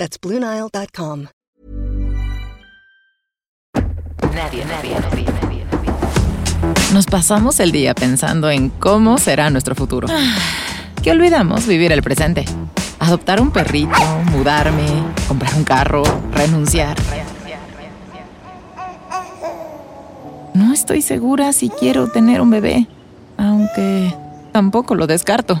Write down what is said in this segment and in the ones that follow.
That's BlueNile.com. Nadie, nadie, nadie, nadie, Nos pasamos el día pensando en cómo será nuestro futuro. Que olvidamos vivir el presente. Adoptar un perrito, mudarme, comprar un carro, renunciar. No estoy segura si quiero tener un bebé, aunque tampoco lo descarto.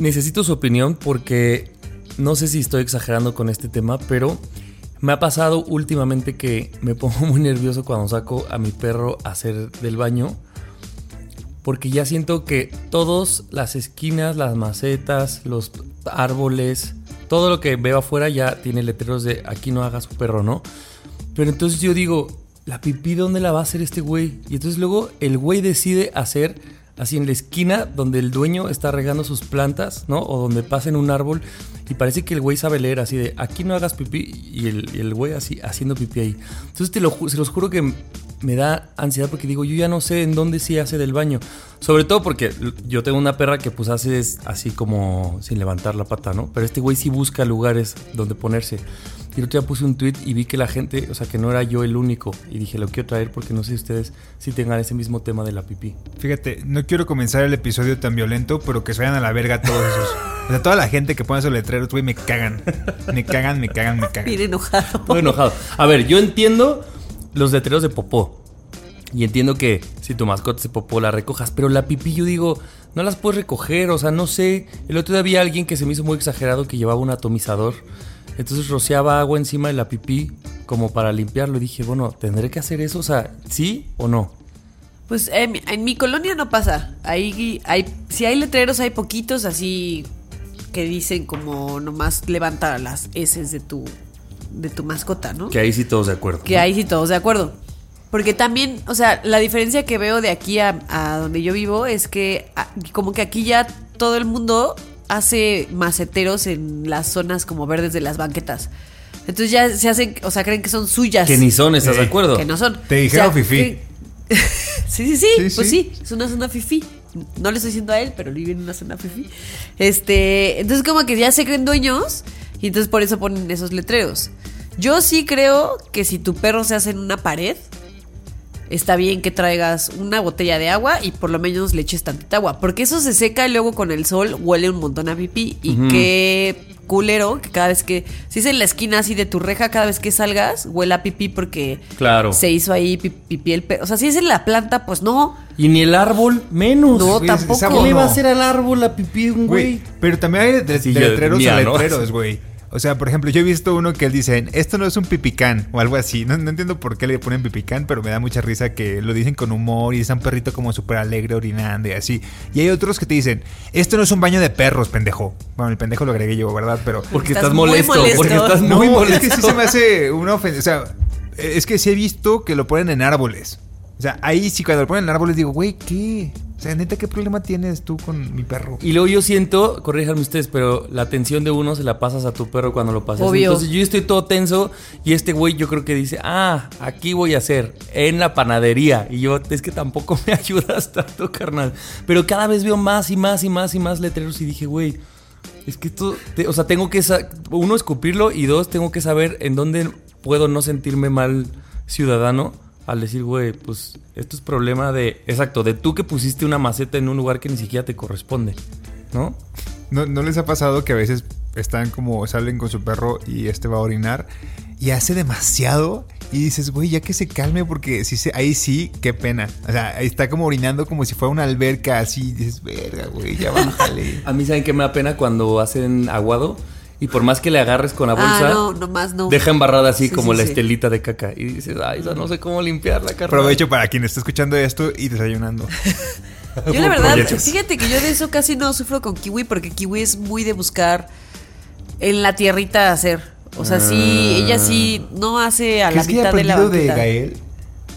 Necesito su opinión porque no sé si estoy exagerando con este tema, pero me ha pasado últimamente que me pongo muy nervioso cuando saco a mi perro a hacer del baño. Porque ya siento que todas las esquinas, las macetas, los árboles, todo lo que veo afuera ya tiene letreros de aquí no haga su perro, ¿no? Pero entonces yo digo, ¿la pipí dónde la va a hacer este güey? Y entonces luego el güey decide hacer así en la esquina donde el dueño está regando sus plantas, ¿no? O donde pasa en un árbol y parece que el güey sabe leer así de aquí no hagas pipí y el, güey así haciendo pipí ahí. Entonces te lo, se los juro que me da ansiedad porque digo, yo ya no sé en dónde sí hace del baño. Sobre todo porque yo tengo una perra que pues hace así como sin levantar la pata, ¿no? Pero este güey sí busca lugares donde ponerse. Y el otro día puse un tweet y vi que la gente, o sea, que no era yo el único. Y dije, lo quiero traer porque no sé si ustedes si tengan ese mismo tema de la pipí. Fíjate, no quiero comenzar el episodio tan violento, pero que se vayan a la verga todos esos. O sea, toda la gente que pone esos letreros, güey, me cagan. Me cagan, me cagan, me cagan. bien enojado. Estoy enojado. A ver, yo entiendo los letreros de popó. Y entiendo que si tu mascota se popó la recojas. Pero la pipí, yo digo, no las puedes recoger. O sea, no sé. El otro día había alguien que se me hizo muy exagerado que llevaba un atomizador. Entonces rociaba agua encima de la pipí como para limpiarlo. Y dije, bueno, ¿tendré que hacer eso? O sea, ¿sí o no? Pues en, mi- en mi colonia no pasa. Ahí hay, si hay letreros, hay poquitos así que dicen como nomás levanta las heces de tu, de tu mascota, ¿no? Que ahí sí todos de acuerdo. Que ¿no? ahí sí todos de acuerdo. Porque también, o sea, la diferencia que veo de aquí a, a donde yo vivo es que como que aquí ya todo el mundo hace maceteros en las zonas como verdes de las banquetas. Entonces ya se hacen, o sea, creen que son suyas. Que ni son, ¿estás de Eh, acuerdo? Que no son. Te dijeron O sea, que- sí, sí, sí, Sí, pues sí. sí, es una zona fifí. No le estoy diciendo a él, pero vive en una zona fifí. Este, entonces como que ya se creen dueños y entonces por eso ponen esos letreros. Yo sí creo que si tu perro se hace en una pared, está bien que traigas una botella de agua y por lo menos le eches tantita agua. Porque eso se seca y luego con el sol huele un montón a pipí. Y qué culero que cada vez que. Si es en la esquina así de tu reja, cada vez que salgas, huele a pipí porque Claro. se hizo ahí pi- pipí el perro. O sea, si es en la planta, pues no. Y ni el árbol, menos. No, güey, tampoco. ¿Qué le va a hacer al árbol la pipí de un Güey, güey? pero también hay de, de letreros mía, a ¿no? letreros, güey. O sea, por ejemplo, yo he visto uno que él dice, esto no es un pipicán o algo así. No, no entiendo por qué le ponen pipicán, pero me da mucha risa que lo dicen con humor y es un perrito como súper alegre orinando y así. Y hay otros que te dicen, esto no es un baño de perros, pendejo. Bueno, el pendejo lo agregué yo, ¿verdad? Pero... Porque Estás molesto, molesto. Porque estás No, muy molesto. es que sí se me hace una ofensa. O sea, es que sí he visto que lo ponen en árboles. O sea, ahí sí cuando lo ponen en árboles digo, güey, ¿qué? O sea, neta, ¿qué problema tienes tú con mi perro? Y luego yo siento, corríjanme ustedes, pero la tensión de uno se la pasas a tu perro cuando lo pasas. Obvio. Entonces yo estoy todo tenso y este güey yo creo que dice, ah, aquí voy a hacer, en la panadería. Y yo, es que tampoco me ayudas tanto, carnal. Pero cada vez veo más y más y más y más letreros y dije, güey, es que esto, te- o sea, tengo que, uno, escupirlo y dos, tengo que saber en dónde puedo no sentirme mal ciudadano al decir, güey, pues esto es problema de, exacto, de tú que pusiste una maceta en un lugar que ni siquiera te corresponde, ¿no? ¿No, ¿No les ha pasado que a veces están como salen con su perro y este va a orinar y hace demasiado y dices, güey, ya que se calme porque si se, ahí sí, qué pena. O sea, ahí está como orinando como si fuera una alberca así y dices, verga, güey, ya bájale. A mí saben que me da pena cuando hacen aguado y por más que le agarres con la bolsa, Ah, no, nomás no. deja embarrada así Sí, como sí, la sí. estelita de caca y dices, ay, esa no sé cómo limpiarla, carnal. Aprovecho para quien está escuchando esto y desayunando. Yo la verdad, fíjate que yo de eso casi no sufro con Kiwi porque Kiwi es muy de buscar en la tierrita hacer. O sea, sí, ella sí no hace a la ¿Crees que mitad de la de. Gael?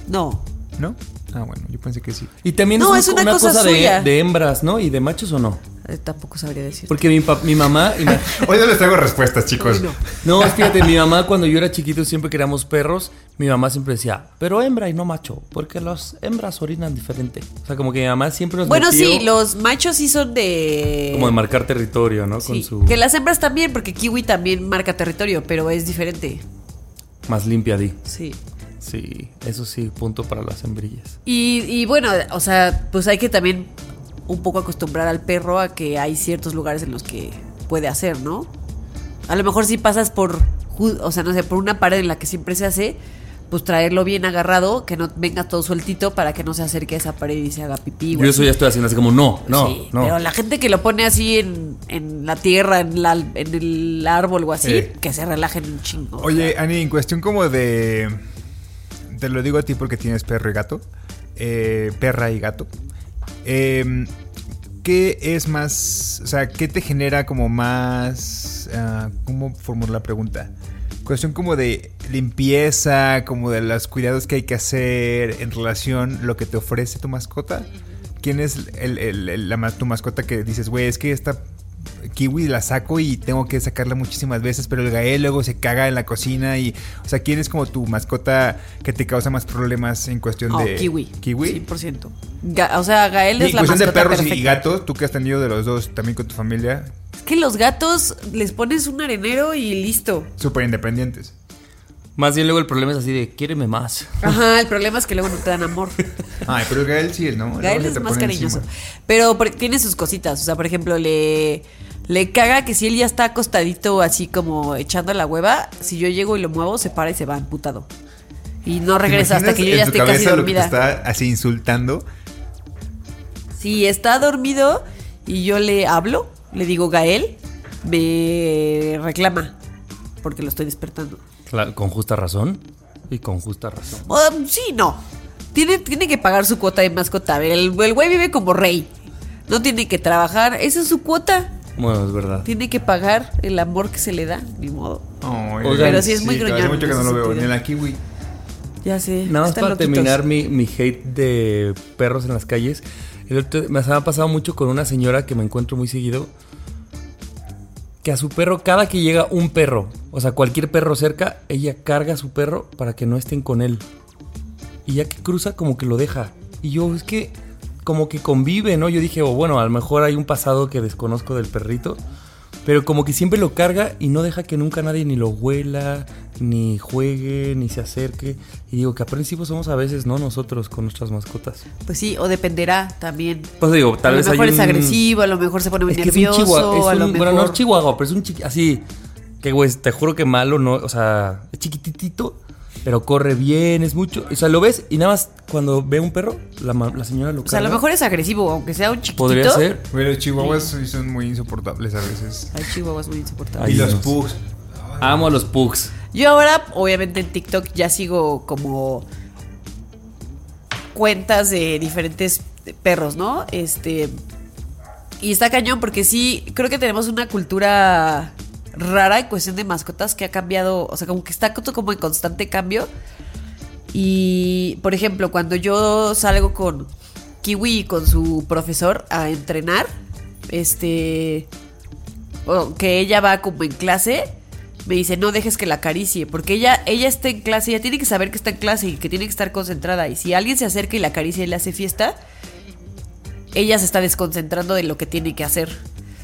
No. ¿No? Ah, bueno, yo pensé que sí. Y también No, es, es una, una cosa cosa, de hembras, ¿no? Y de machos o no. Eh, tampoco sabría decir. Porque mi, pa- mi mamá... y ma- Hoy no les traigo respuestas, chicos. No, fíjate, mi mamá cuando yo era chiquito siempre queríamos perros. Mi mamá siempre decía, pero hembra y no macho, porque las hembras orinan diferente. O sea, como que mi mamá siempre nos Bueno, metió sí, los machos sí son de. como de marcar territorio, ¿no? Sí, Con su Que las hembras también, porque Kiwi también marca territorio, pero es diferente. más limpia di. Sí. Sí, eso sí, punto para las hembrillas. Y, y bueno, o sea, pues hay que también un poco acostumbrar al perro a que hay ciertos lugares en los que puede hacer, ¿no? A lo mejor si pasas por, o sea, no sé, por una pared en la que siempre se hace, pues traerlo bien agarrado, que no venga todo sueltito para que no se acerque a esa pared y se haga pipí. Yo eso así. ya estoy haciendo así como, no, no, Sí, no. Pero la gente que lo pone así en, en la tierra, en, la, en el árbol o así, Sí. que se relajen un chingo. Oye, Ani, en cuestión como de. Te lo digo a ti porque tienes perro y gato. eh, perra y gato. Eh, ¿Qué es más. O sea, ¿qué te genera como más. ah, ¿Cómo formular la pregunta? Cuestión como de limpieza, como de los cuidados que hay que hacer en relación a lo que te ofrece tu mascota. ¿Quién es la, tu mascota que dices, güey, es que esta kiwi la saco y tengo que sacarla muchísimas veces, pero el gael luego se caga en la cocina y, o sea, ¿quién es como tu mascota que te causa más problemas en cuestión No, de kiwi. Kiwi. 100%. Ga- o sea, Gael Y es en la cuestión de perros y gatos, tú que has tenido de los dos también con tu familia, Es que los gatos les pones un arenero y listo. súper independientes. Más bien luego el problema es así de, quiéreme más. Ajá, el problema es que luego no te dan amor. Ay, pero el gael sí es, ¿no? Gael es más cariñoso. encima. Pero tiene sus cositas. O sea, por ejemplo, le, le caga que si él ya está acostadito así como echando la hueva, si yo llego y lo muevo, se para y se va emputado. Y no ¿Te regresa hasta que yo ya esté casi cabeza lo que te dormida. está así insultando. Si está dormido y yo le hablo, le digo Gael, me reclama porque lo estoy despertando. Claro, con justa razón. Y con justa razón. Um, sí, no. Tiene, tiene que pagar su cuota de mascota. A ver, el, el güey vive como rey. No tiene que trabajar. Esa es su cuota. Bueno, es verdad. Tiene que pagar el amor que se le da. Ni modo. Oigan, Pero sí es muy Hace gruñón mucho que no lo veo, sentido. ni en la kiwi. Ya sé. Nada más para loquitos. terminar mi, mi hate de perros en las calles. El otro- me ha pasado mucho con una señora que me encuentro muy seguido. Que a su perro, cada que llega un perro, o sea, cualquier perro cerca, ella carga a su perro para que no estén con él. Y ya que cruza, como que lo deja. Y yo, es que, como que convive, ¿no? Yo dije, oh, bueno, a lo mejor hay un pasado que desconozco del perrito. Pero como que siempre lo carga y no deja que nunca nadie ni lo huela, ni juegue, ni se acerque. Y digo que aprensivos somos a veces, ¿no? Nosotros con nuestras mascotas. Pues sí, o dependerá también. Pues digo, tal a vez lo mejor hay es un- agresivo, a lo mejor se pone muy Es que es un nervioso, chihuahua. es a lo un- mejor... Bueno, no es chihuahua, pero es un chiqui... Así, que güey, te juro que malo, no... O sea, es chiquititito, pero corre bien, es mucho... O sea, lo ves y nada más cuando ve un perro, la, la señora lo O sea, a lo mejor es agresivo, aunque sea un chiquitito. Podría ser. Pero los chihuahuas sí son muy insoportables a veces. Hay chihuahuas muy insoportables. Ay, y los pugs. Amo a los pugs. Yo ahora, obviamente en TikTok ya sigo como cuentas de diferentes perros, ¿no? Este y está cañón porque sí, creo que tenemos una cultura rara en cuestión de mascotas que ha cambiado, o sea, como que está como en constante cambio. Y, por ejemplo, cuando yo salgo con Kiwi y con su profesor a entrenar, este, o que ella va como en clase, me dice, no dejes que la acaricie, porque ella, ella está en clase, ella tiene que saber que está en clase y que tiene que estar concentrada. Y si alguien se acerca y la acaricia y le hace fiesta, ella se está desconcentrando de lo que tiene que hacer.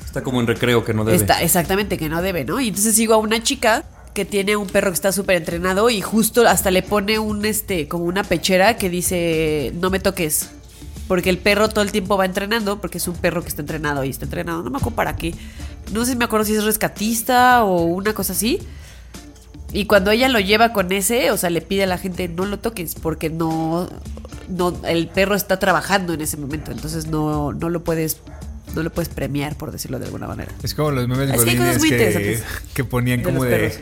Está como en recreo que no debe. Está, exactamente, que no debe, ¿no? Y entonces sigo a una chica que tiene un perro que está súper entrenado y justo hasta le pone un, este, como una pechera que dice, no me toques. porque el perro todo el tiempo va entrenando, porque es un perro que está entrenado y está entrenado, no me acuerdo para qué. No sé si me acuerdo si es rescatista o una cosa así. Y cuando ella lo lleva con ese, o sea, le pide a la gente no lo toques porque no, no el perro está trabajando en ese momento, entonces no, no lo puedes no lo puedes premiar por decirlo de alguna manera. Es como los memes Es que que, ponían de como de perros.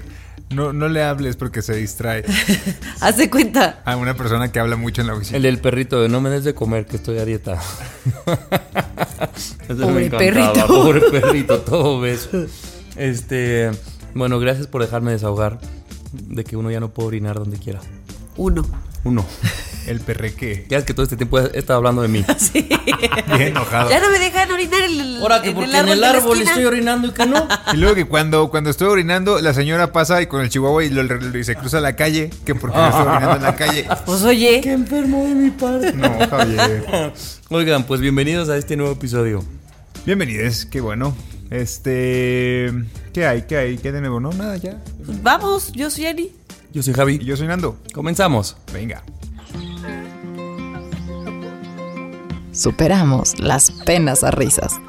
no, no le hables porque se distrae Haz de cuenta. a una persona que habla mucho en la oficina. El del perrito de no me des de comer, que estoy a dieta. Pobre perrito. Pobre perrito, todo beso. Este, bueno, gracias por dejarme desahogar de que uno ya no puede orinar donde quiera. Uno. Uno. El perreque. Ya es que todo este tiempo he estado hablando de mí. Sí. Bien enojado. Ya no me dejan orinar en el, Ahora que en porque el árbol, en el árbol estoy orinando y que no. Y luego que cuando, cuando estoy orinando, la señora pasa y con el chihuahua y, lo, y se cruza la calle, que porque no estoy orinando en la calle. Pues oye, Qué enfermo de mi padre. No, Javier. Oigan, pues bienvenidos a este nuevo episodio. Bienvenidos, qué bueno. Este. ¿Qué hay? ¿Qué hay? ¿Qué de nuevo? No, nada, ya. vamos, yo soy Ani. Yo soy Y Javi. yo soy Nando. Comenzamos. Venga. Superamos las penas a risas.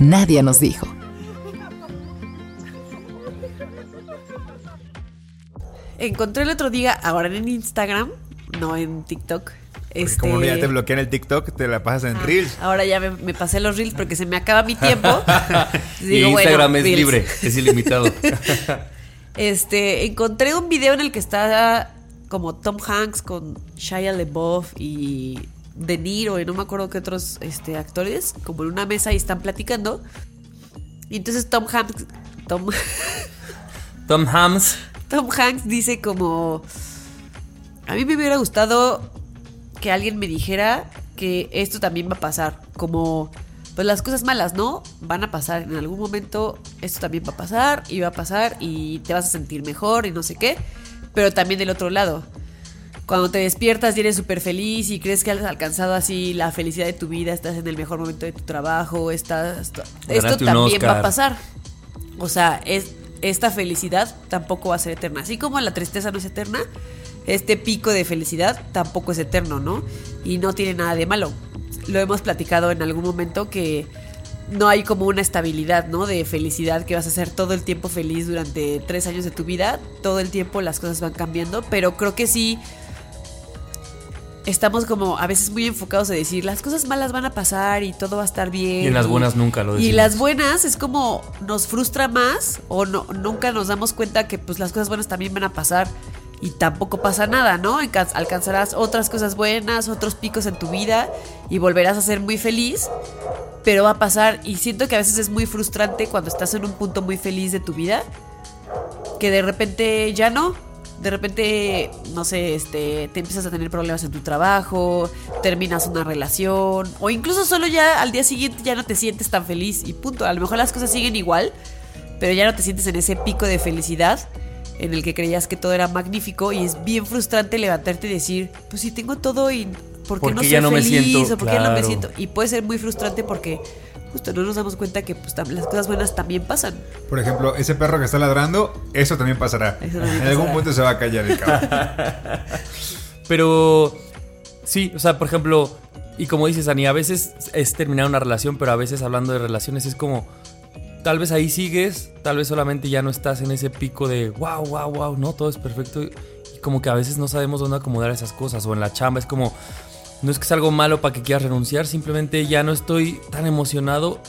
Nadie nos dijo. Encontré el otro día, ahora en Instagram, no en TikTok. Este, como ya te bloquean el TikTok, te la pasas en Reels. Ahora ya me, me pasé los reels porque se me acaba mi tiempo. y Digo, bueno, Instagram es reels. libre, es ilimitado. Este, encontré un video en el que está como Tom Hanks con Shia LaBeouf y De Niro y no me acuerdo qué otros este, actores, como en una mesa y están platicando. Y entonces Tom Hanks, Tom, Tom Hams. Tom Hanks dice como, a mí me hubiera gustado que alguien me dijera que esto también va a pasar, como pues las cosas malas, ¿no? Van a pasar en algún momento, esto también va a pasar y va a pasar y te vas a sentir mejor y no sé qué, pero también del otro lado. Cuando te despiertas y eres súper feliz y crees que has alcanzado así la felicidad de tu vida, estás en el mejor momento de tu trabajo, estás... Esto también va a pasar. O sea, es, esta felicidad tampoco va a ser eterna. Así como la tristeza no es eterna, este pico de felicidad tampoco es eterno, ¿no? Y no tiene nada de malo. Lo hemos platicado en algún momento que no hay como una estabilidad, ¿no? De felicidad que vas a ser todo el tiempo feliz durante tres años de tu vida. Todo el tiempo las cosas van cambiando, pero creo que sí estamos como a veces muy enfocados en decir las cosas malas van a pasar y todo va a estar bien. Y en las buenas nunca lo Y decimos. las buenas es como nos frustra más o no, nunca nos damos cuenta que pues las cosas buenas también van a pasar y tampoco pasa nada, ¿no? Alcan- Alcanzarás otras cosas buenas, otros picos en tu vida y volverás a ser muy feliz, pero va a pasar y siento que a veces es muy frustrante cuando estás en un punto muy feliz de tu vida que de repente ya no. De repente, no sé, este, te empiezas a tener problemas en tu trabajo, terminas una relación, o incluso solo ya al día siguiente ya no te sientes tan feliz y punto. A lo mejor las cosas siguen igual, pero ya no te sientes en ese pico de felicidad en el que creías que todo era magnífico y es bien frustrante levantarte y decir, pues si tengo todo y ¿por qué ¿Por no soy ya no me feliz? siento? o por qué ya no me Claro. siento? Y puede ser muy frustrante porque justo no nos damos cuenta que pues, las cosas buenas también pasan. Por ejemplo, ese perro que está ladrando, eso también pasará. Eso también en algún pasará. punto se va a callar el cabrón. Pero sí, o sea, por ejemplo, y como dices, Ani, a veces es terminar una relación, pero a veces hablando de relaciones es como, tal vez ahí sigues, tal vez solamente ya no estás en ese pico de, wow, wow, wow, no, todo es perfecto. Y como que a veces no sabemos dónde acomodar esas cosas, o en la chamba es como, no es que es algo malo para que quieras renunciar, simplemente ya no estoy tan emocionado.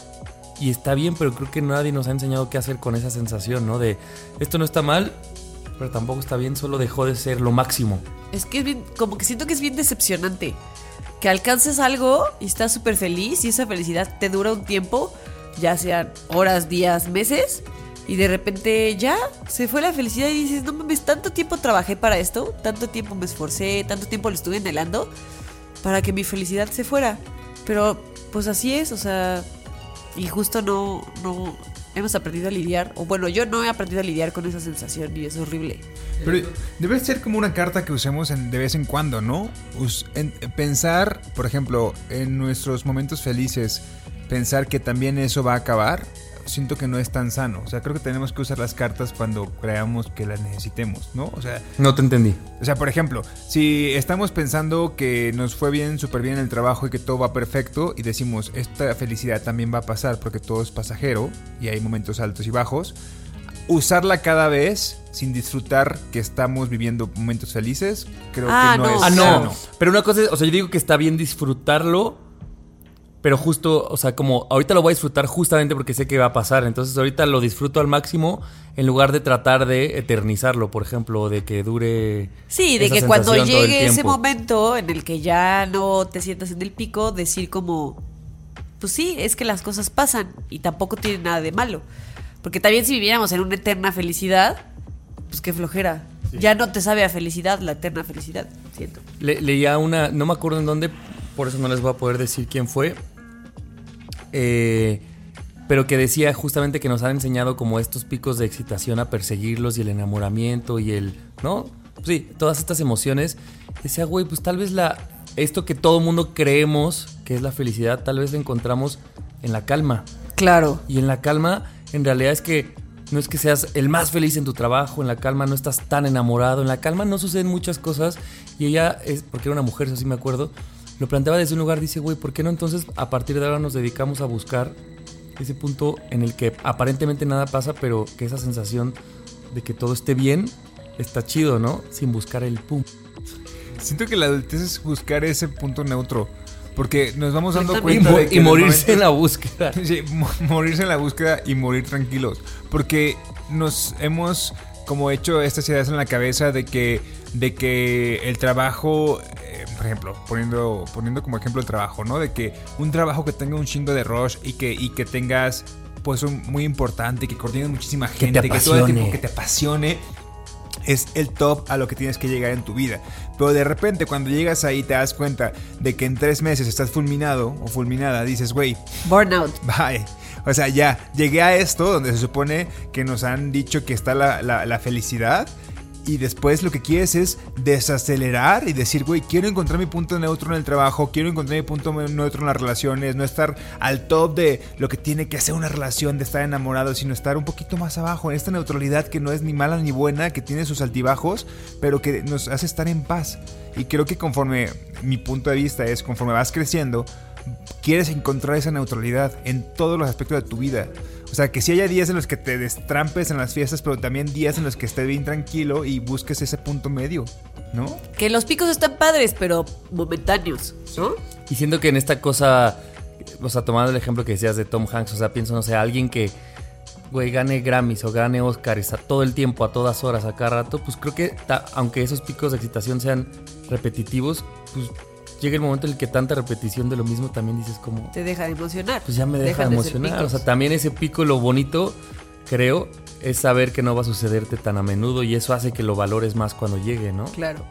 Y está bien, pero creo que nadie nos ha enseñado qué hacer con esa sensación, ¿no? De esto no está mal, pero tampoco está bien, solo dejó de ser lo máximo. Es que es bien, como que siento que es bien decepcionante. Que alcances algo y estás súper feliz y esa felicidad te dura un tiempo, ya sean horas, días, meses, y de repente ya se fue la felicidad y dices, no mames, tanto tiempo trabajé para esto, tanto tiempo me esforcé, tanto tiempo lo estuve anhelando para que mi felicidad se fuera. Pero pues así es, o sea, y justo no, no hemos aprendido a lidiar, o bueno, yo no he aprendido a lidiar con esa sensación y es horrible. Pero debe ser como una carta que usemos de vez en cuando, ¿no? Pensar, por ejemplo, en nuestros momentos felices, pensar que también eso va a acabar, siento que no es tan sano. O sea, creo que tenemos que usar las cartas cuando creamos que las necesitemos, ¿no? O sea, No te entendí. o sea, por ejemplo, si estamos pensando que nos fue bien, súper bien el trabajo y que todo va perfecto y decimos, esta felicidad también va a pasar porque todo es pasajero y hay momentos altos y bajos, usarla cada vez sin disfrutar que estamos viviendo momentos felices, creo Ah, que no, no. es Ah, no. sano. Pero una cosa es, o sea, yo digo que está bien disfrutarlo, pero justo, o sea, como ahorita lo voy a disfrutar justamente porque sé que va a pasar. Entonces ahorita lo disfruto al máximo en lugar de tratar de eternizarlo, por ejemplo, de que dure. Sí, de esa que cuando llegue ese momento en el que ya no te sientas en el pico, decir como, pues sí, es que las cosas pasan y tampoco tiene nada de malo. Porque también si viviéramos en una eterna felicidad, pues qué flojera. Ya no te sabe a felicidad la eterna felicidad, siento. Le- leía una, no me acuerdo en dónde, por eso no les voy a poder decir quién fue, eh, pero que decía justamente que nos han enseñado como estos picos de excitación a perseguirlos y el enamoramiento y el, ¿no? Sí, todas estas emociones. Decía, güey, pues tal vez la, esto que todo mundo creemos que es la felicidad, tal vez la encontramos en la calma. Claro. Y en la calma, en realidad es que no es que seas el más feliz en tu trabajo, en la calma no estás tan enamorado, en la calma no suceden muchas cosas. Y ella, es porque era una mujer, eso sí me acuerdo, lo planteaba desde un lugar, dice, güey, ¿por qué no entonces a partir de ahora nos dedicamos a buscar ese punto en el que aparentemente nada pasa, pero que esa sensación de que todo esté bien está chido, ¿no? Sin buscar el pum. Siento que la adultez es buscar ese punto neutro. Porque nos vamos dando cuenta mo- de que y morirse en la búsqueda. Sí, mo- morirse en la búsqueda y morir tranquilos. Porque nos hemos como hecho estas ideas en la cabeza de que, de que el trabajo, eh, por ejemplo, poniendo, poniendo como ejemplo el trabajo, ¿no? De que un trabajo que tenga un chingo de rush y que, y que tengas pues un muy importante, que coordine muchísima Que te gente, que todo el tiempo que te apasione es el top a lo que tienes que llegar en tu vida. Pero de repente cuando llegas ahí te das cuenta de que en tres meses estás fulminado o fulminada, dices, güey, Burnout. Bye. O sea, ya, llegué a esto donde se supone que nos han dicho que está la, la- la felicidad. Y después lo que quieres es desacelerar y decir, güey, quiero encontrar mi punto neutro en el trabajo, quiero encontrar mi punto neutro en las relaciones, no estar al top de lo que tiene que hacer una relación, de estar enamorado, sino estar un poquito más abajo, en esta neutralidad que no es ni mala ni buena, que tiene sus altibajos, pero que nos hace estar en paz. Y creo que conforme mi punto de vista es, conforme vas creciendo, quieres encontrar esa neutralidad en todos los aspectos de tu vida. O sea, que si haya días en los que te destrampes en las fiestas, pero también días en los que estés bien tranquilo y busques ese punto medio, ¿no? Que los picos están padres, pero momentáneos, ¿no? Y siento que en esta cosa, o sea, tomando el ejemplo que decías de Tom Hanks, o sea, pienso, no sé, alguien que, güey, gane Grammys o gane Oscars a todo el tiempo, a todas horas, a cada rato, pues creo que, ta- aunque esos picos de excitación sean repetitivos, pues llega el momento en el que tanta repetición de lo mismo también dices como, Te deja de emocionar. pues ya me deja Dejan de emocionar. O sea, también ese pico, lo bonito, creo, es saber que no va a sucederte tan a menudo y eso hace que lo valores más cuando llegue, ¿no? Claro.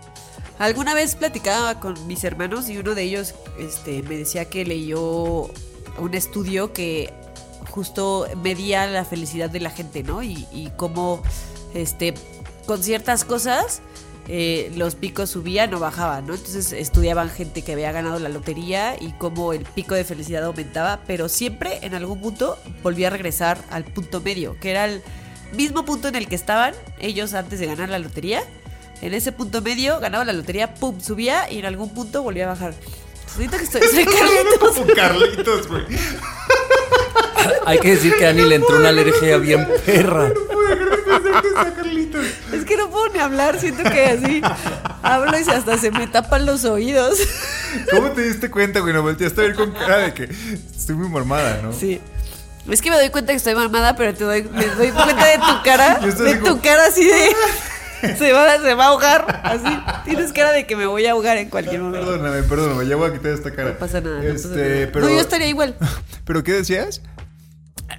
Alguna vez platicaba con mis hermanos y uno de ellos este, me decía que leyó un estudio que justo medía la felicidad de la gente, ¿no? Y, y cómo este, con ciertas cosas eh, los picos subían o bajaban, ¿no? Entonces estudiaban gente que había ganado la lotería y cómo el pico de felicidad aumentaba, pero siempre en algún punto volvía a regresar al punto medio, que era el mismo punto en el que estaban ellos antes de ganar la lotería. En ese punto medio ganaba la lotería, pum, subía y en algún punto volvía a bajar. Siento que estoy, soy Carlitos. Como Carlitos, güey. Hay que decir que a Dani le entró una alergia bien perra. Es que no puedo ni hablar, siento que así hablo y hasta se me tapan los oídos. ¿Cómo te diste cuenta, güey? No volteaste a ver con cara de que estoy muy mormada, ¿no? Sí. Es que me doy cuenta que estoy mamada, pero te doy, me doy cuenta de tu cara. De como- tu cara así de. Se va, se va a ahogar. Así. Tienes cara de que me voy a ahogar en cualquier momento. Perdóname, perdóname, ya voy a quitar esta cara. No pasa nada. no pasa Este, nada. pero... No, yo estaría igual. ¿Pero qué decías?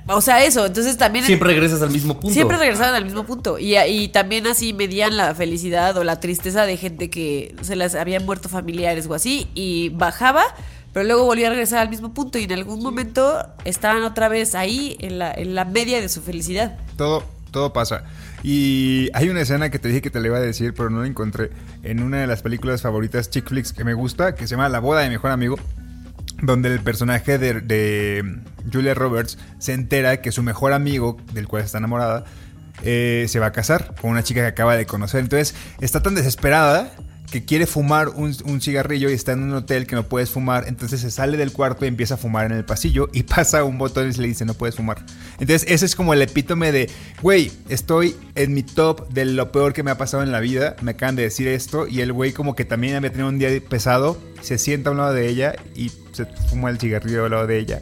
O sea, eso. Entonces también. Siempre regresas al mismo punto. Siempre regresaban al mismo punto. Y, y también así medían la felicidad o la tristeza de gente que se las habían muerto familiares o así. Y bajaba, pero luego volvía a regresar al mismo punto. Y en algún momento estaban otra vez ahí en la, en la media de su felicidad. Todo, todo pasa. Y hay una escena que te dije que te la iba a decir, pero no la encontré. En una de las películas favoritas chick flicks que me gusta, que se llama La boda de mi mejor amigo. Donde el personaje de, Julia Roberts se entera que su mejor amigo, del cual está enamorada, eh, se va a casar con una chica que acaba de conocer. Entonces está tan desesperada que quiere fumar un, cigarrillo y está en un hotel que no puedes fumar. Entonces se sale del cuarto y empieza a fumar en el pasillo y pasa un botón y se le dice no puedes fumar. Entonces ese es como el epítome de, güey, estoy en mi top de lo peor que me ha pasado en la vida. Me acaban de decir esto y el güey como que también había tenido un día pesado. Se sienta a un lado de ella y se fuma el cigarrillo al lado de ella.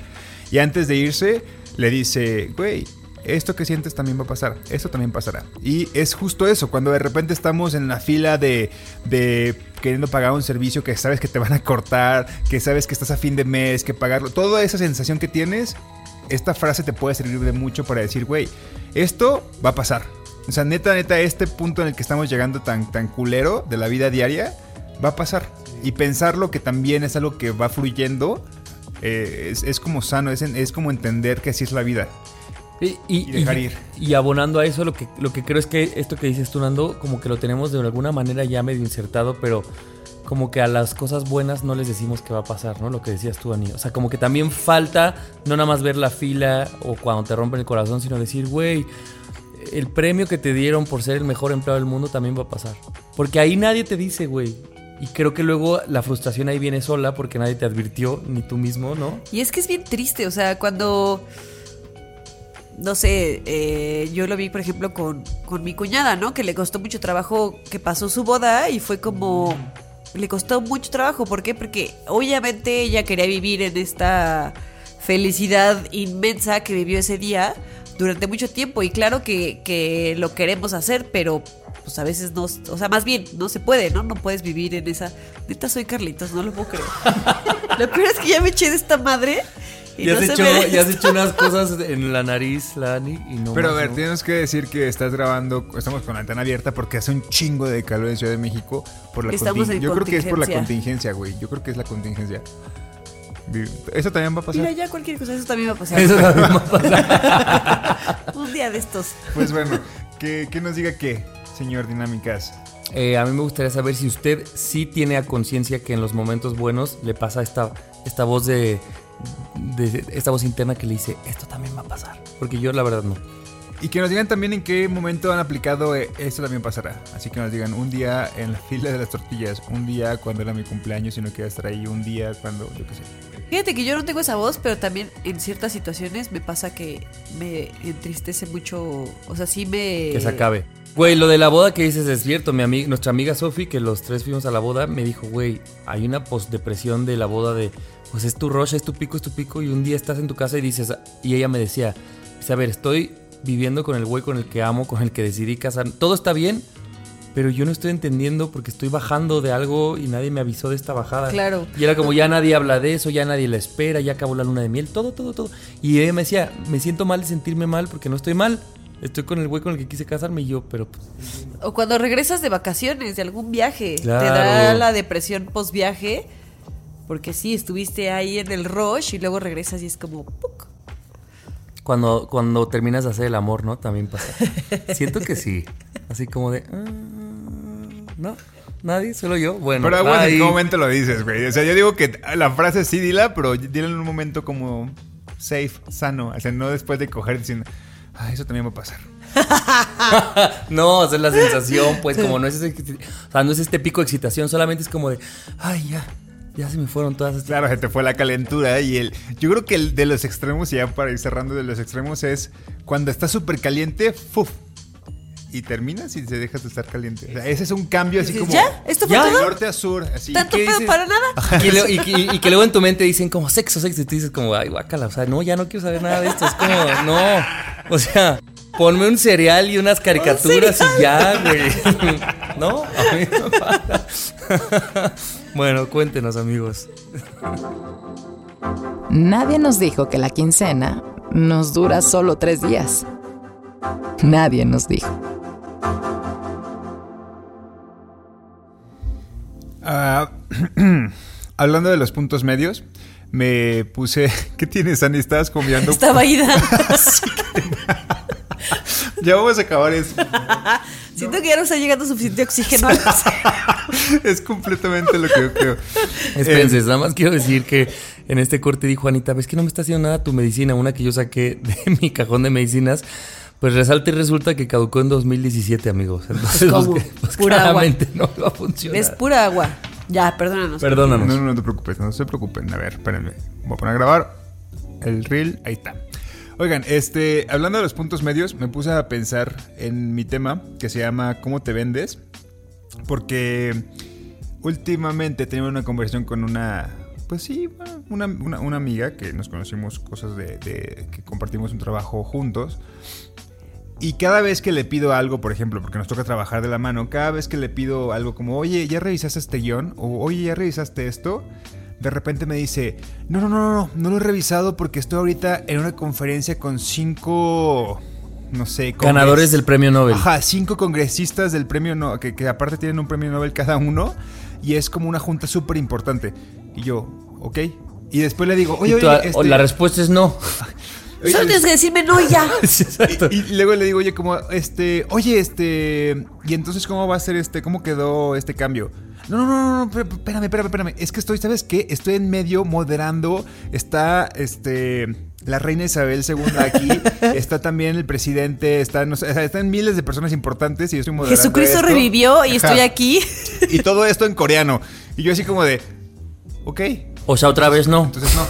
Y antes de irse le dice, güey, esto que sientes también va a pasar, esto también pasará. Y es justo eso, cuando de repente estamos en la fila de, de queriendo pagar un servicio que sabes que te van a cortar, que sabes que estás a fin de mes, que pagarlo, toda esa sensación que tienes, esta frase te puede servir de mucho para decir, güey, esto va a pasar. O sea, neta, neta, este punto en el que estamos llegando tan, tan culero de la vida diaria, va a pasar. Y pensarlo que también es algo que va fluyendo, eh, es, es, como sano, es, es como entender que así es la vida. Y, y, dejar y, ir. y abonando a eso, lo que, lo que creo es que esto que dices tú, Nando, como que lo tenemos de alguna manera ya medio insertado, pero como que a las cosas buenas no les decimos qué va a pasar, ¿no? Lo que decías tú, Ani. O sea, como que también falta no nada más ver la fila o cuando te rompen el corazón, sino decir, güey, el premio que te dieron por ser el mejor empleado del mundo también va a pasar. Porque ahí nadie te dice, güey. Y creo que luego la frustración ahí viene sola porque nadie te advirtió, ni tú mismo, ¿no? Y es que es bien triste, o sea, cuando no sé, eh, yo lo vi, por ejemplo, con, con, mi cuñada, ¿no? Que le costó mucho trabajo que pasó su boda y fue como... Le costó mucho trabajo, ¿por qué? Porque obviamente ella quería vivir en esta felicidad inmensa que vivió ese día durante mucho tiempo y claro que, que lo queremos hacer, pero pues a veces no, o sea, más bien no se puede, ¿no? No puedes vivir en esa... Neta soy Carlitos, no lo puedo creer. lo peor es que ya me eché de esta madre y, no has hecho, has hecho, unas cosas en la nariz, Lani, y no Pero más, a ver, ¿no? tienes que decir que estás grabando, estamos con la antena abierta porque hace un chingo de calor en Ciudad de México por la Estamos en Yo creo que es por la contingencia. contingencia, güey. Yo creo que es la contingencia. Eso también va a pasar. Mira, ya cualquier cosa, eso también va a pasar. Eso también va a pasar. Un día de estos. Pues bueno, que, que nos diga qué, señor Dinámicas. Eh, a mí me gustaría saber si usted sí tiene a conciencia que en los momentos buenos le pasa esta, esta voz de, de, esta voz interna que le dice esto también va a pasar. Porque yo la verdad no. Y que nos digan también en qué momento han aplicado eh, esto también pasará. Así que nos digan un día en la fila de las tortillas, un día cuando era mi cumpleaños y no quería estar ahí, un día cuando, yo qué sé. Fíjate que yo no tengo esa voz, pero también en ciertas situaciones me pasa que me entristece mucho. O sea, sí me. Que se acabe. Güey, lo de la boda que dices es cierto. Mi amiga, nuestra amiga Sofi, que los tres fuimos a la boda, me dijo, güey, hay una postdepresión de la boda de, pues es tu rocha, es tu pico, es tu pico, y un día estás en tu casa y dices, y ella me decía, a ver, estoy viviendo con el güey con el que amo, con el que decidí casar. Todo está bien, pero yo no estoy entendiendo porque estoy bajando de algo y nadie me avisó de esta bajada. Claro. Y era como, ya nadie habla de eso, ya nadie la espera, ya acabó la luna de miel, todo, todo, todo. Y ella me decía, me siento mal de sentirme mal porque no estoy mal. Estoy con el güey con el que quise casarme y yo, pero pues, O cuando regresas de vacaciones, de algún viaje. Te da la depresión post viaje. Porque sí, estuviste ahí en el rush y luego regresas y es como. ¡puc! Cuando, cuando terminas de hacer el amor, ¿no? También pasa. Siento que sí. Así como de. "Ah, no, nadie, solo yo. Bueno, Pero aguanta, ¿en bye". qué momento lo dices, güey? O sea, yo digo que la frase sí dila, pero dila en un momento como safe, sano. O sea, no después de coger diciendo, ah, eso también va a pasar. No, o sea, la sensación, pues, como no es ese, o sea, no es este pico de excitación, solamente es como de, ay, ya, ya se me fueron todas estas. Claro, se te fue la calentura y el... Yo creo que el de los extremos, y ya para ir cerrando de los extremos, es cuando está súper caliente, ¡fuf! Y terminas y se dejas de estar caliente. O sea, ese es un cambio así como... ¿Ya? ¿Esto fue ¿Ya? De norte a sur, así. ¿Tanto ¿qué pedo para nada? Y, luego- y- y- y que luego en tu mente dicen como sexo, sexo, y tú dices como, ay, guácala, o sea, no, ya no quiero saber nada de esto, es como, no, o sea, ponme un cereal y unas caricaturas y ya, güey, ¿no? A mí me pasa. Bueno, cuéntenos, amigos. Nadie nos dijo que la quincena nos dura solo tres días. Nadie nos dijo. Ah, hablando de los puntos medios, me puse... ¿Qué tienes, Ani? Estabas comiendo... Estaba ida. Ya vamos a acabar eso. Siento que ya no está llegando suficiente oxígeno. al- es completamente lo que yo creo. Espérense, Eh, nada más quiero decir que en este corte dijo Anita, ves que no me está haciendo nada tu medicina, una que yo saqué de mi cajón de medicinas. Pues resalta y resulta que caducó en 2017, amigos. Entonces, ¿Cómo? pues, pues, Pura agua. claramente no va a funcionar. es pura agua. Ya, perdónanos. Perdónanos. No, no, no te preocupes, no se preocupen. A ver, espérenme. Voy a poner a grabar el reel. Ahí está. Oigan, este, hablando de los puntos medios, me puse a pensar en mi tema que se llama ¿Cómo te vendes? Porque últimamente tenido una conversación con una, pues sí, una, una- amiga que nos conocimos cosas de- que compartimos un trabajo juntos. Y cada vez que le pido algo, por ejemplo, porque nos toca trabajar de la mano, cada vez que le pido algo como, oye, ¿ya revisaste este guion? O, oye, ¿ya revisaste esto? De repente me dice, no, no, no, no, no, no lo he revisado porque estoy ahorita en una conferencia con cinco, no sé, congres- Ganadores del premio Nobel. Ajá, cinco congresistas del premio Nobel, que, que aparte tienen un premio Nobel cada uno, y es como una junta súper importante. Y yo, ok. Y después le digo, oye, oye, o este- la respuesta es no. oye, Solo tienes que decirme no y ya. Sí, exacto. y, y luego le digo, oye, como, este, oye, este, y entonces, ¿cómo va a ser este, cómo quedó este cambio? No, no, no, no, no, espérame, espérame, espérame. Es que estoy, ¿sabes qué? Estoy en medio moderando. Está, este, la reina Isabel II aquí. está también el presidente. Está, no sé, o sea, están miles de personas importantes y yo estoy moderando Jesucristo esto. revivió y estoy Ajá. aquí. Y todo esto en coreano. Y yo así como de, ok. O sea, otra vez no. Entonces no.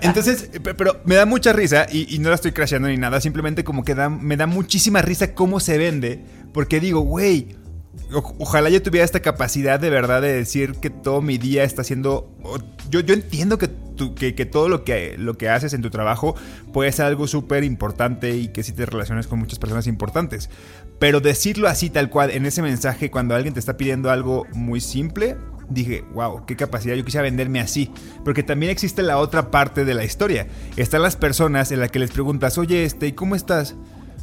Entonces, pe- pero me da mucha risa y, y no la estoy crasheando ni nada. Simplemente como que da- me da muchísima risa cómo se vende. Porque digo, güey, ojalá yo tuviera esta capacidad de verdad de decir que todo mi día está siendo... Yo, entiendo que, todo lo que, haces en tu trabajo puede ser algo súper importante y que si te relacionas con muchas personas importantes. Pero decirlo así tal cual en ese mensaje cuando alguien te está pidiendo algo muy simple, dije, wow, qué capacidad, yo quisiera venderme así. Porque también existe la otra parte de la historia. Están las personas en las que les preguntas, oye, este, ¿y cómo estás?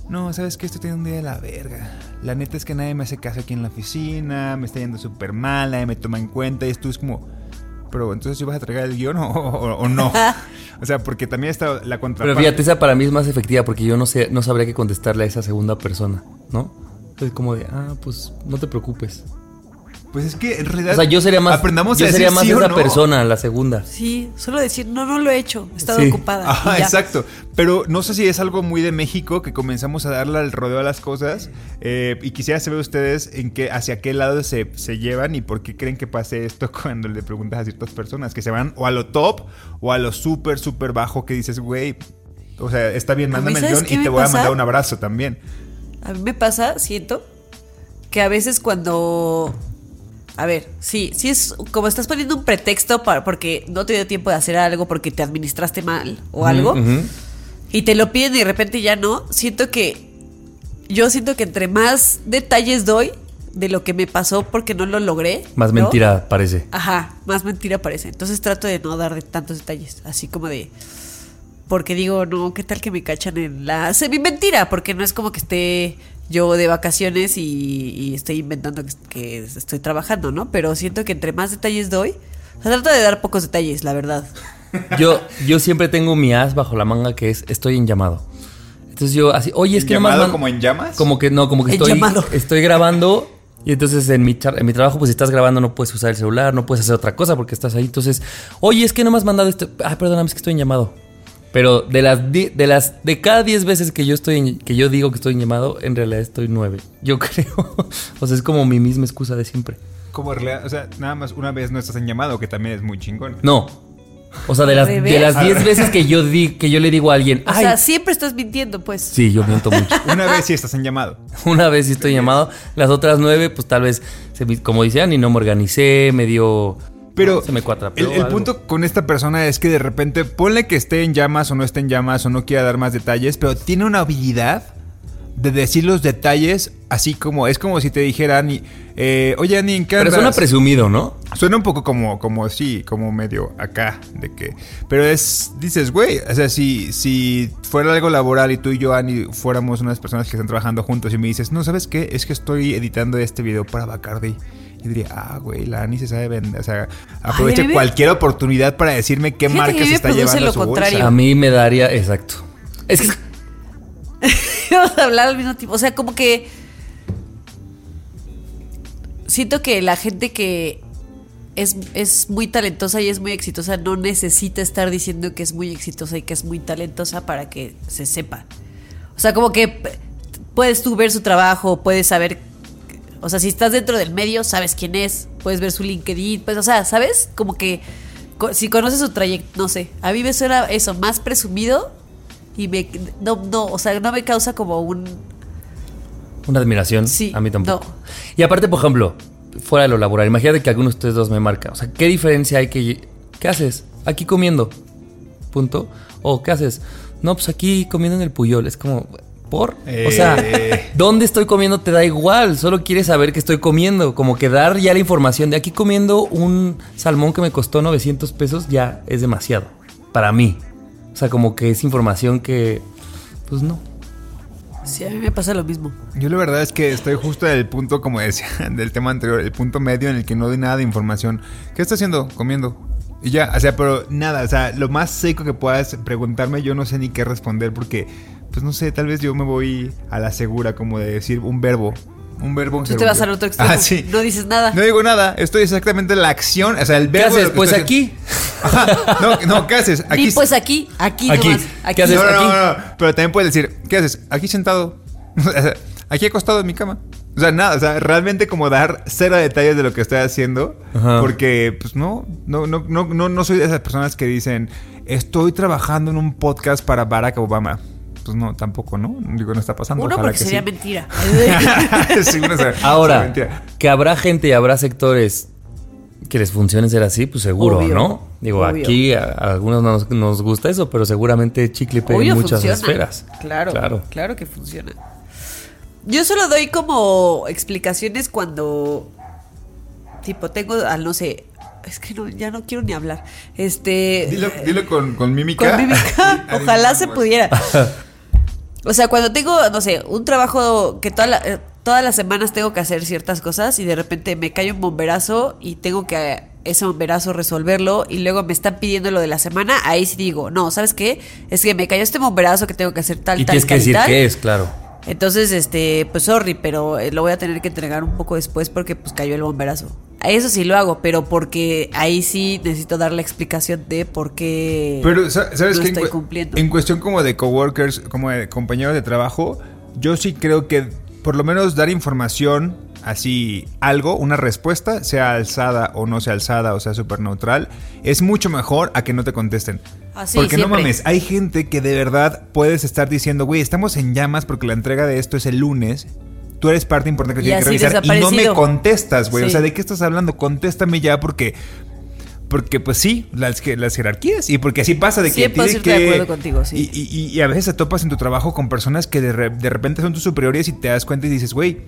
No, ¿sabes qué? Estoy teniendo un día de la verga. La neta es que nadie me hace caso aquí en la oficina, me está yendo súper mal, nadie me toma en cuenta y esto es como... Pero entonces, ¿sí vas a tragar el guion o, o- o no? o sea, porque también está la contraparte. Pero fíjate, esa para mí es más efectiva porque yo no sé, no sabría qué contestarle a esa segunda persona, ¿no? Es como de, ah, pues no te preocupes. Pues es que en realidad... O sea, yo sería más, Aprendamos yo a sería decir más sí esa no. persona, la segunda. Sí, solo decir, no, no lo he hecho. He estado Sí. ocupada. Ajá, exacto. Pero no sé si es algo muy de México que comenzamos a darle el rodeo a las cosas. eh, y quisiera saber ustedes en qué, hacia qué lado se, se llevan y por qué creen que pase esto cuando le preguntas a ciertas personas. Que se van o a lo top o a lo súper, súper bajo que dices, güey. O sea, está bien, mándame el ¿sabes guion y te voy a mandar un abrazo también. A mí me pasa, siento, que a veces cuando... A ver, sí, sí es como estás poniendo un pretexto para, porque no te dio tiempo de hacer algo porque te administraste mal o algo y te lo piden y de repente ya no. Siento que yo siento que entre más detalles doy de lo que me pasó porque no lo logré. Más ¿no? mentira parece. Ajá, más mentira parece. Entonces trato de no dar de tantos detalles, así como de porque digo, no, ¿qué tal que me cachan en la semi mentira? Porque no es como que esté yo de vacaciones y, y estoy inventando que, que estoy trabajando, ¿no? Pero siento que entre más detalles doy, o sea, trato de dar pocos detalles, la verdad. Yo, yo siempre tengo mi as bajo la manga que es estoy en llamado. Entonces yo así, oye, es que ¿Llamado como en llamas? Como que no, como que estoy, estoy grabando y entonces en mi, en mi trabajo, pues si estás grabando no puedes usar el celular, no puedes hacer otra cosa porque estás ahí. Entonces, oye, es que no me has mandado esto. Ah, perdóname, es que estoy en llamado. Pero de las de las de cada 10 veces que yo estoy en- que yo digo que estoy en llamado, en realidad estoy 9. Yo creo. o sea, es como mi misma excusa de siempre. Como en realidad, o sea, nada más una vez no estás en llamado, que también es muy chingón. No. O sea, de las, ¿Al de las 10 veces que yo di, que yo le digo a alguien, O ay, sea, siempre estás mintiendo, pues. sí, yo miento mucho. Una vez sí estás en llamado. Una vez sí estoy llamado, las otras nueve, pues tal vez, como decían, y no me organicé, me dio... Pero se me cuatrapeó el, punto con esta persona es que de repente ponle que esté en llamas o no esté en llamas o no quiera dar más detalles, pero tiene una habilidad de decir los detalles así como es como si te dijeran, y, eh, oye Ani, ¿en qué Pero suena andas?" presumido, ¿no? Suena un poco como, como sí, como medio acá, de que. Pero es, dices, güey, o sea, si, si fuera algo laboral y tú y yo, Ani, fuéramos unas personas que están trabajando juntos y me dices, no, ¿sabes qué? Es que estoy editando este video para Bacardi. Y diría, ah, güey, la Ani se sabe vender. O sea, aprovecha a mí me- cualquier oportunidad para decirme qué Fíjate marca se está llevando lo a su bolsa. A mí me daría, exacto. Es que Vamos a hablar al mismo tiempo. O sea, como que siento que la gente que es, es muy talentosa y es muy exitosa no necesita estar diciendo que es muy exitosa y que es muy talentosa para que se sepa. O sea, como que puedes tú ver su trabajo, puedes saber, o sea, si estás dentro del medio, sabes quién es, puedes ver su LinkedIn, pues, o sea, ¿sabes? Como que si conoces su trayecto, no sé, a mí me suena eso, más presumido y me, no, no, o sea, no me causa como un, Una admiración. Sí, A mí tampoco. no. Y aparte, por ejemplo, fuera de lo laboral, imagínate que alguno de ustedes dos me marca. O sea, ¿qué diferencia hay que. ¿Qué haces? Aquí comiendo. Punto. O ¿qué haces? No, pues aquí comiendo en el Puyol. Es como. ¿Por? O sea, Eh. ¿dónde estoy comiendo te da igual? Solo quieres saber que estoy comiendo. Como que dar ya la información de aquí comiendo un salmón que me costó 900 pesos ya es demasiado. Para mí. O sea, como que es información que. Pues no. sí, a mí me pasa lo mismo. Yo la verdad es que estoy justo en el punto, como decía, del tema anterior, el punto medio en el que no doy nada de información. ¿Qué está haciendo? Comiendo. Y ya, o sea, pero nada, o sea, lo más seco que puedas preguntarme, yo no sé ni qué responder porque, pues no sé, tal vez yo me voy a la segura como de decir un verbo. Un verbo. Tú te vas al otro extremo. Ah, sí. No dices nada. No digo nada, estoy exactamente en la acción, o sea, el ¿Qué verbo. de haces? Pues estoy aquí. Ajá, no, no, ¿qué haces? Ni pues aquí, aquí, Aquí. nomás. ¿Qué Aquí. haces? No, no, aquí? no, no, pero también puedes decir, ¿qué haces? Aquí sentado. Aquí acostado en mi cama. O sea, nada, o sea, realmente como dar cero detalles de lo que estoy haciendo. Ajá. Porque, pues no, no, no, no, no, no soy de esas personas que dicen, estoy trabajando en un podcast para Barack Obama. Pues no, tampoco, ¿no? Digo, no está pasando. Uno ojalá porque que sería sí. mentira. Sí, uno Ahora, mentira. que habrá gente y habrá sectores que les funcione ser así, pues seguro, Obvio, ¿no? Digo, obvio. aquí a, a algunos no nos, nos gusta eso, pero seguramente chicle pega en muchas funciona. esferas. Claro, Claro. claro. que funciona. Yo solo doy como explicaciones cuando, tipo, tengo, al no sé, es que no, ya no quiero ni hablar. Este, Dilo, dilo con, con mímica. con mímica, ojalá se pudiera. O sea, cuando tengo, no sé, un trabajo que toda la- eh, todas las semanas tengo que hacer ciertas cosas y de repente me cae un bomberazo y tengo que ese bomberazo resolverlo y luego me están pidiendo lo de la semana, ahí sí digo, no, ¿sabes qué? Es que me cayó este bomberazo que tengo que hacer tal, Y tal, tienes que tal decir tal. qué es, claro. Entonces, este, pues sorry, pero eh, lo voy a tener que entregar un poco después porque pues cayó el bomberazo. Eso sí lo hago, pero porque ahí sí necesito dar la explicación de por qué Pero, sa- ¿sabes qué? estoy En, cu- cumpliendo. en cuestión como de coworkers, como de compañeros de trabajo, yo sí creo que por lo menos dar información, así algo, una respuesta, sea alzada o no sea alzada o sea súper neutral, es mucho mejor a que no te contesten. Ah, sí, porque no mames, hay gente que de verdad puedes estar diciendo, güey, estamos en llamas porque la entrega de esto es el lunes. Tú eres parte importante que Y tiene que revisar y no me contestas, güey. O sea, ¿de qué estás hablando? Contéstame ya porque porque pues sí, las, las jerarquías. Y porque así pasa de que 100% tienes de que... acuerdo contigo, sí. Y, y- y a veces te topas en tu trabajo con personas que de, re- de repente son tus superiores y te das cuenta y dices, güey,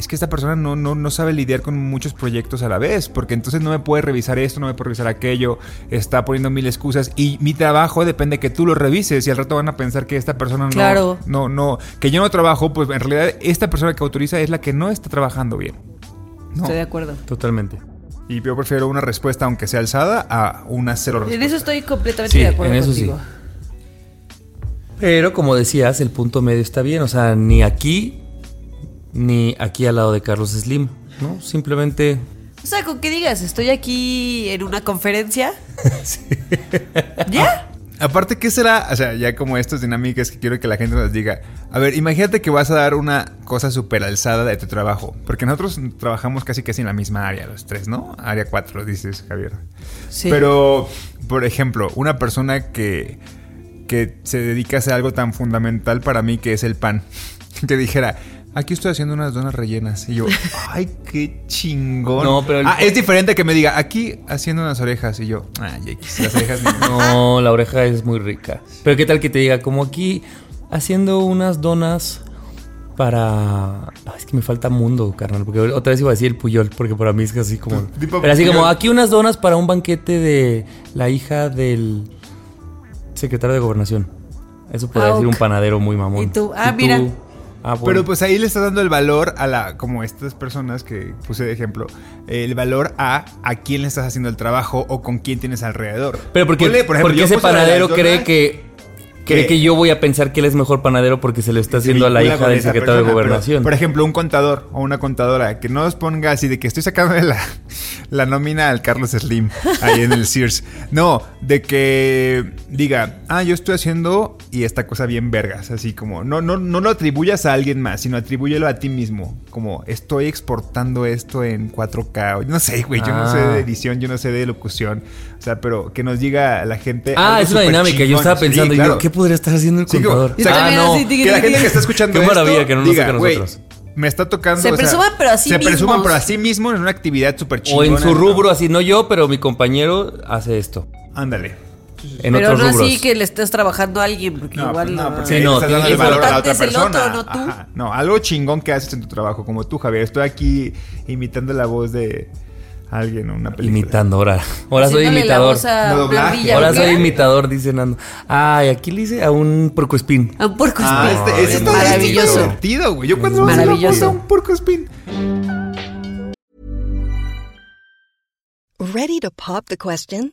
es que esta persona no, no, no sabe lidiar con muchos proyectos a la vez. Porque entonces no me puede revisar esto, no me puede revisar aquello. Está poniendo mil excusas. Y mi trabajo depende que tú lo revises. Y al rato van a pensar que esta persona no... Claro. No, no... Que yo no trabajo, pues en realidad esta persona que autoriza es la que no está trabajando bien. No. Estoy de acuerdo. Totalmente. Y yo prefiero una respuesta, aunque sea alzada, a una cero En respuesta. eso estoy completamente Sí, de acuerdo en eso contigo. Pero como decías, el punto medio está bien. O sea, ni aquí, ni aquí al lado de Carlos Slim, ¿no? Simplemente O sea, con que digas, estoy aquí en una conferencia. ¿Ya? Aparte, ¿qué será? O sea, ya como estas dinámicas que quiero que la gente nos diga. A ver, imagínate que vas a dar una cosa súper alzada de tu trabajo. Porque nosotros trabajamos casi casi en la misma área, los tres, ¿no? Área 4, dices, Javier. Sí. Pero, por ejemplo, una persona que, que se dedica a hacer algo tan fundamental para mí que es el pan. Que dijera, aquí estoy haciendo unas donas rellenas. Y yo, ay, qué chingón. No, pero el- Ah, es diferente que me diga, aquí haciendo unas orejas. Y yo, ay, X, las orejas no. No, la oreja es muy rica. Pero qué tal que te diga, como aquí haciendo unas donas para... Ay, es que me falta mundo, carnal. Porque otra vez iba a decir el Puyol, porque para mí es así como... Pero así como, aquí unas donas para un banquete de la hija del secretario de gobernación. Eso puede Ah, decir un panadero muy mamón. Y tú, ah, mira. Ah, bueno. Pero pues ahí le estás dando el valor a la, como estas personas que puse de ejemplo, el valor a a quién le estás haciendo el trabajo o con quién tienes alrededor. Pero porque, Ponle, por ejemplo, porque ese panadero cree que, Cree que yo voy a pensar que él es mejor panadero porque se lo está haciendo a la hija del secretario de pero, gobernación. por ejemplo, un contador o una contadora que no nos ponga así de que estoy sacando la, la nómina al Carlos Slim ahí en el Sears. No, de que diga, ah, yo estoy haciendo y esta cosa bien vergas. Así como, no, no, no lo atribuyas a alguien más, sino atribúyelo a ti mismo. Como, estoy exportando esto en 4K. o- No sé, güey, yo no Ah. sé de edición, yo no sé de locución. O sea, pero que nos diga la gente. ah, algo es una dinámica. Yo estaba Sí, pensando, y claro. yo, ¿qué podría estar haciendo el Sí, contador? Yo ah, no. así, que la gente que está escuchando Qué esto maravilla que no nos diga, toque a "Güey, nosotros". me está tocando. Se o sea, presuman, pero a sí Se presuman, mismos. pero a sí mismos en una actividad súper O chingona. en su ¿no? rubro, así, no yo, pero mi compañero hace esto. Ándale. En pero otros no rubros. así que le estés trabajando a alguien, porque No, igual no, no. porque Sí, no, estás dando el valor a la otra importante es el persona. otro, no tú. Ajá. No, algo chingón que haces en tu trabajo, como tú, Javier. Estoy aquí imitando la voz de alguien en una película. Imitando, ahora. Ahora soy imitador. Ahora ¿o soy imitador, dice Nando. Ay, aquí le hice a un porcoespín. A un puerco Ah, este, está Maravilloso. divertido, güey. Yo cuando Maravilloso. voz a un porco spin. Ready to pop the question?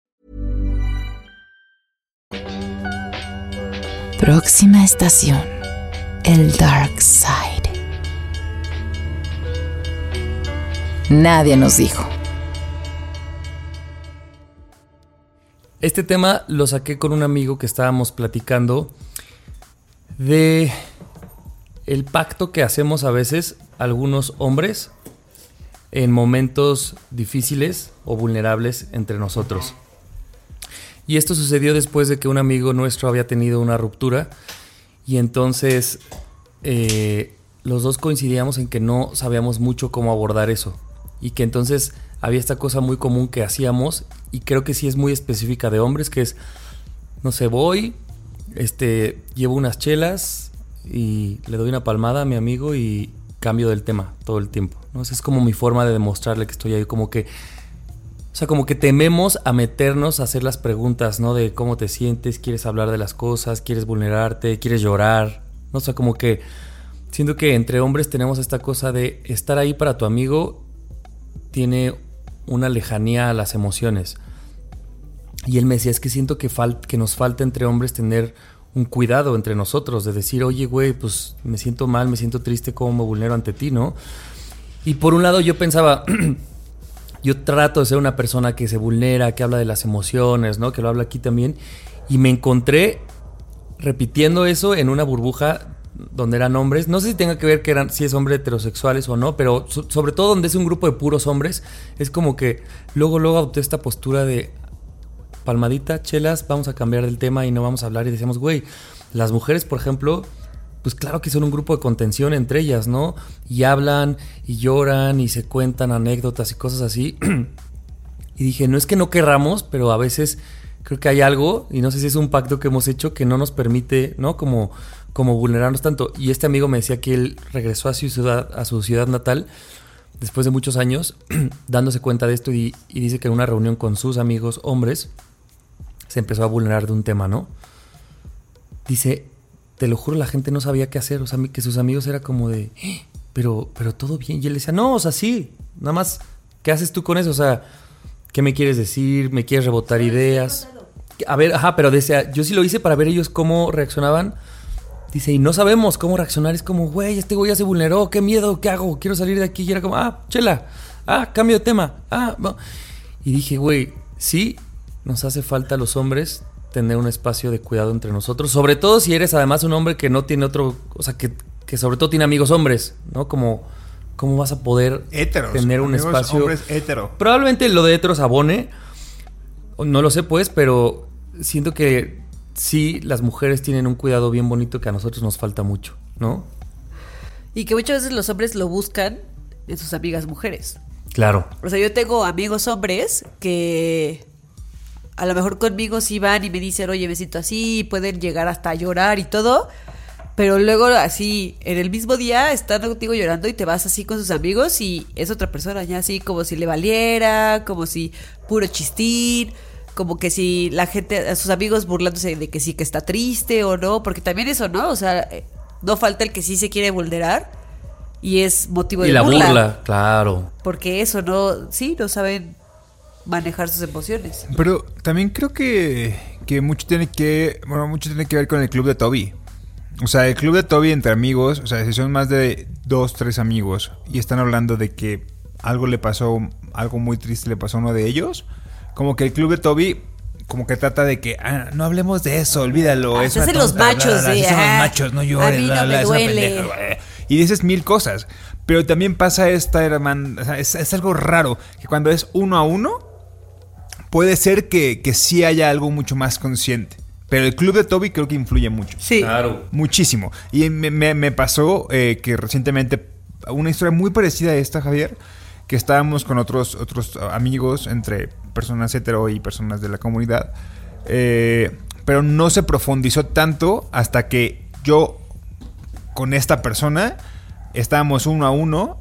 Próxima estación. El Dark Side. Nadie nos dijo. Este tema lo saqué con un amigo que estábamos platicando de el pacto que hacemos a veces algunos hombres en momentos difíciles o vulnerables entre nosotros. Y esto sucedió después de que un amigo nuestro había tenido una ruptura. Y entonces eh, los dos coincidíamos en que no sabíamos mucho cómo abordar eso. Y que entonces había esta cosa muy común que hacíamos y creo que sí es muy específica de hombres que es no sé voy este llevo unas chelas y le doy una palmada a mi amigo y cambio del tema todo el tiempo no es como mi forma de demostrarle que estoy ahí como que o sea, como que tememos a meternos a hacer las preguntas, ¿no? De cómo te sientes, quieres hablar de las cosas, quieres vulnerarte, quieres llorar. ¿no? O sea, como que siento que entre hombres tenemos esta cosa de estar ahí para tu amigo tiene una lejanía a las emociones. Y él me decía, es que siento que, que nos falta entre hombres tener un cuidado entre nosotros, de decir, oye, güey, pues me siento mal, me siento triste, ¿cómo me vulnero ante ti, no? Y por un lado yo pensaba, yo trato de ser una persona que se vulnera, que habla de las emociones, ¿no? Que lo habla aquí también. Y me encontré repitiendo eso en una burbuja donde eran hombres. No sé si tenga que ver que eran, si es hombre heterosexuales o no, pero so- sobre todo donde es un grupo de puros hombres, es como que luego, luego adopté esta postura de palmadita, chelas, vamos a cambiar del tema y no vamos a hablar. Y decíamos, güey, las mujeres, por ejemplo, pues claro que son un grupo de contención entre ellas, ¿no? Y hablan y lloran y se cuentan anécdotas y cosas así. y dije, no es que no querramos, pero a veces creo que hay algo, y no sé si es un pacto que hemos hecho que no nos permite, ¿no? Como, como vulnerarnos tanto. Y este amigo me decía que él regresó a su ciudad, a su ciudad natal después de muchos años, dándose cuenta de esto y, y dice que en una reunión con sus amigos hombres se empezó a vulnerar de un tema, ¿no? Dice, te lo juro, la gente no sabía qué hacer, o sea, que sus amigos era como de, "Eh, pero, pero todo bien. Y él decía, no, o sea, sí, nada más, ¿qué haces tú con eso? O sea, ¿qué me quieres decir? ¿Me quieres rebotar ideas? A ver, ajá, pero decía, yo sí lo hice para ver ellos cómo reaccionaban. Dice, y no sabemos cómo reaccionar. Es como, güey, este güey ya se vulneró, qué miedo, ¿qué hago? Quiero salir de aquí. Y era como, ah, chela, ah, cambio de tema, ah, va". Y dije, güey, sí, nos hace falta a los hombres tener un espacio de cuidado entre nosotros. Sobre todo si eres además un hombre que no tiene otro, o sea, que, que sobre todo tiene amigos hombres, ¿no? Como, ¿cómo vas a poder tener un espacio? Hombres hetero. Probablemente lo de heteros abone. No lo sé, pues, pero siento que sí, las mujeres tienen un cuidado bien bonito que a nosotros nos falta mucho, ¿no? Y que muchas veces los hombres lo buscan en sus amigas mujeres. Claro. O sea, yo tengo amigos hombres que a lo mejor conmigo sí van y me dicen, oye, me siento así, y pueden llegar hasta a llorar y todo. pero luego así, en el mismo día están contigo llorando y te vas así con sus amigos y es otra persona, ya así como si le valiera, como si puro chistín, como que si la gente, a sus amigos burlándose de que sí que está triste o no, porque también eso, ¿no? O sea, eh, no falta el que sí se quiere vulnerar y es motivo de Y la burla. burla, claro. Porque eso no, sí, no saben manejar sus emociones. Pero también creo que, que mucho tiene que. Bueno, mucho tiene que ver con el club de Toby. O sea, el club de Toby entre amigos, o sea, si son más de dos, tres amigos y están hablando de que algo le pasó, algo muy triste le pasó a uno de ellos, como que el club de Toby como que trata de que ah, no hablemos de eso, olvídalo. Ah, es hacen los machos, sí, los machos, no A llores, no me duele. Y dices mil cosas. Pero también pasa esta, hermano, o sea, es, es algo raro, que cuando es uno a uno, puede ser que, que sí haya algo mucho más consciente. Pero el club de Toby creo que influye mucho. Sí. Claro. Muchísimo. Y me, me- me pasó eh, que recientemente, una historia muy parecida a esta, Javier, que estábamos con otros, otros amigos, entre personas hetero y personas de la comunidad, eh, pero no se profundizó tanto hasta que yo, con esta persona, estábamos uno a uno.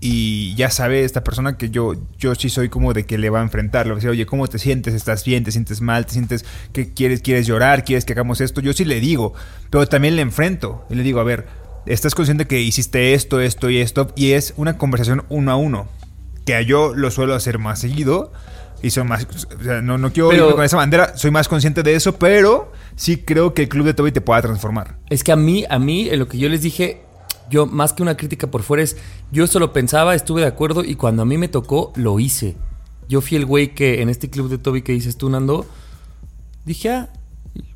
Y ya sabe esta persona que yo, yo sí soy como de que le va a enfrentar. Le va a decir, oye, ¿cómo te sientes? ¿Estás bien? ¿Te sientes mal? ¿Te sientes que quieres, quieres llorar? ¿Quieres que hagamos esto? Yo sí le digo, pero también le enfrento. Y le digo, a ver, ¿estás consciente que hiciste esto, esto y esto? Y es una conversación uno a uno. Que yo lo suelo hacer más seguido. Y soy más. O sea, no, no quiero Pero- con esa bandera. Soy más consciente de eso, pero sí creo que el club de Toby te pueda transformar. Es que a mí, a mí, en lo que yo les dije, yo más que una crítica por fuera es, yo solo pensaba, estuve de acuerdo y cuando a mí me tocó, lo hice. Yo fui el güey que en este club de Toby que dices tú, Nando, dije, ah,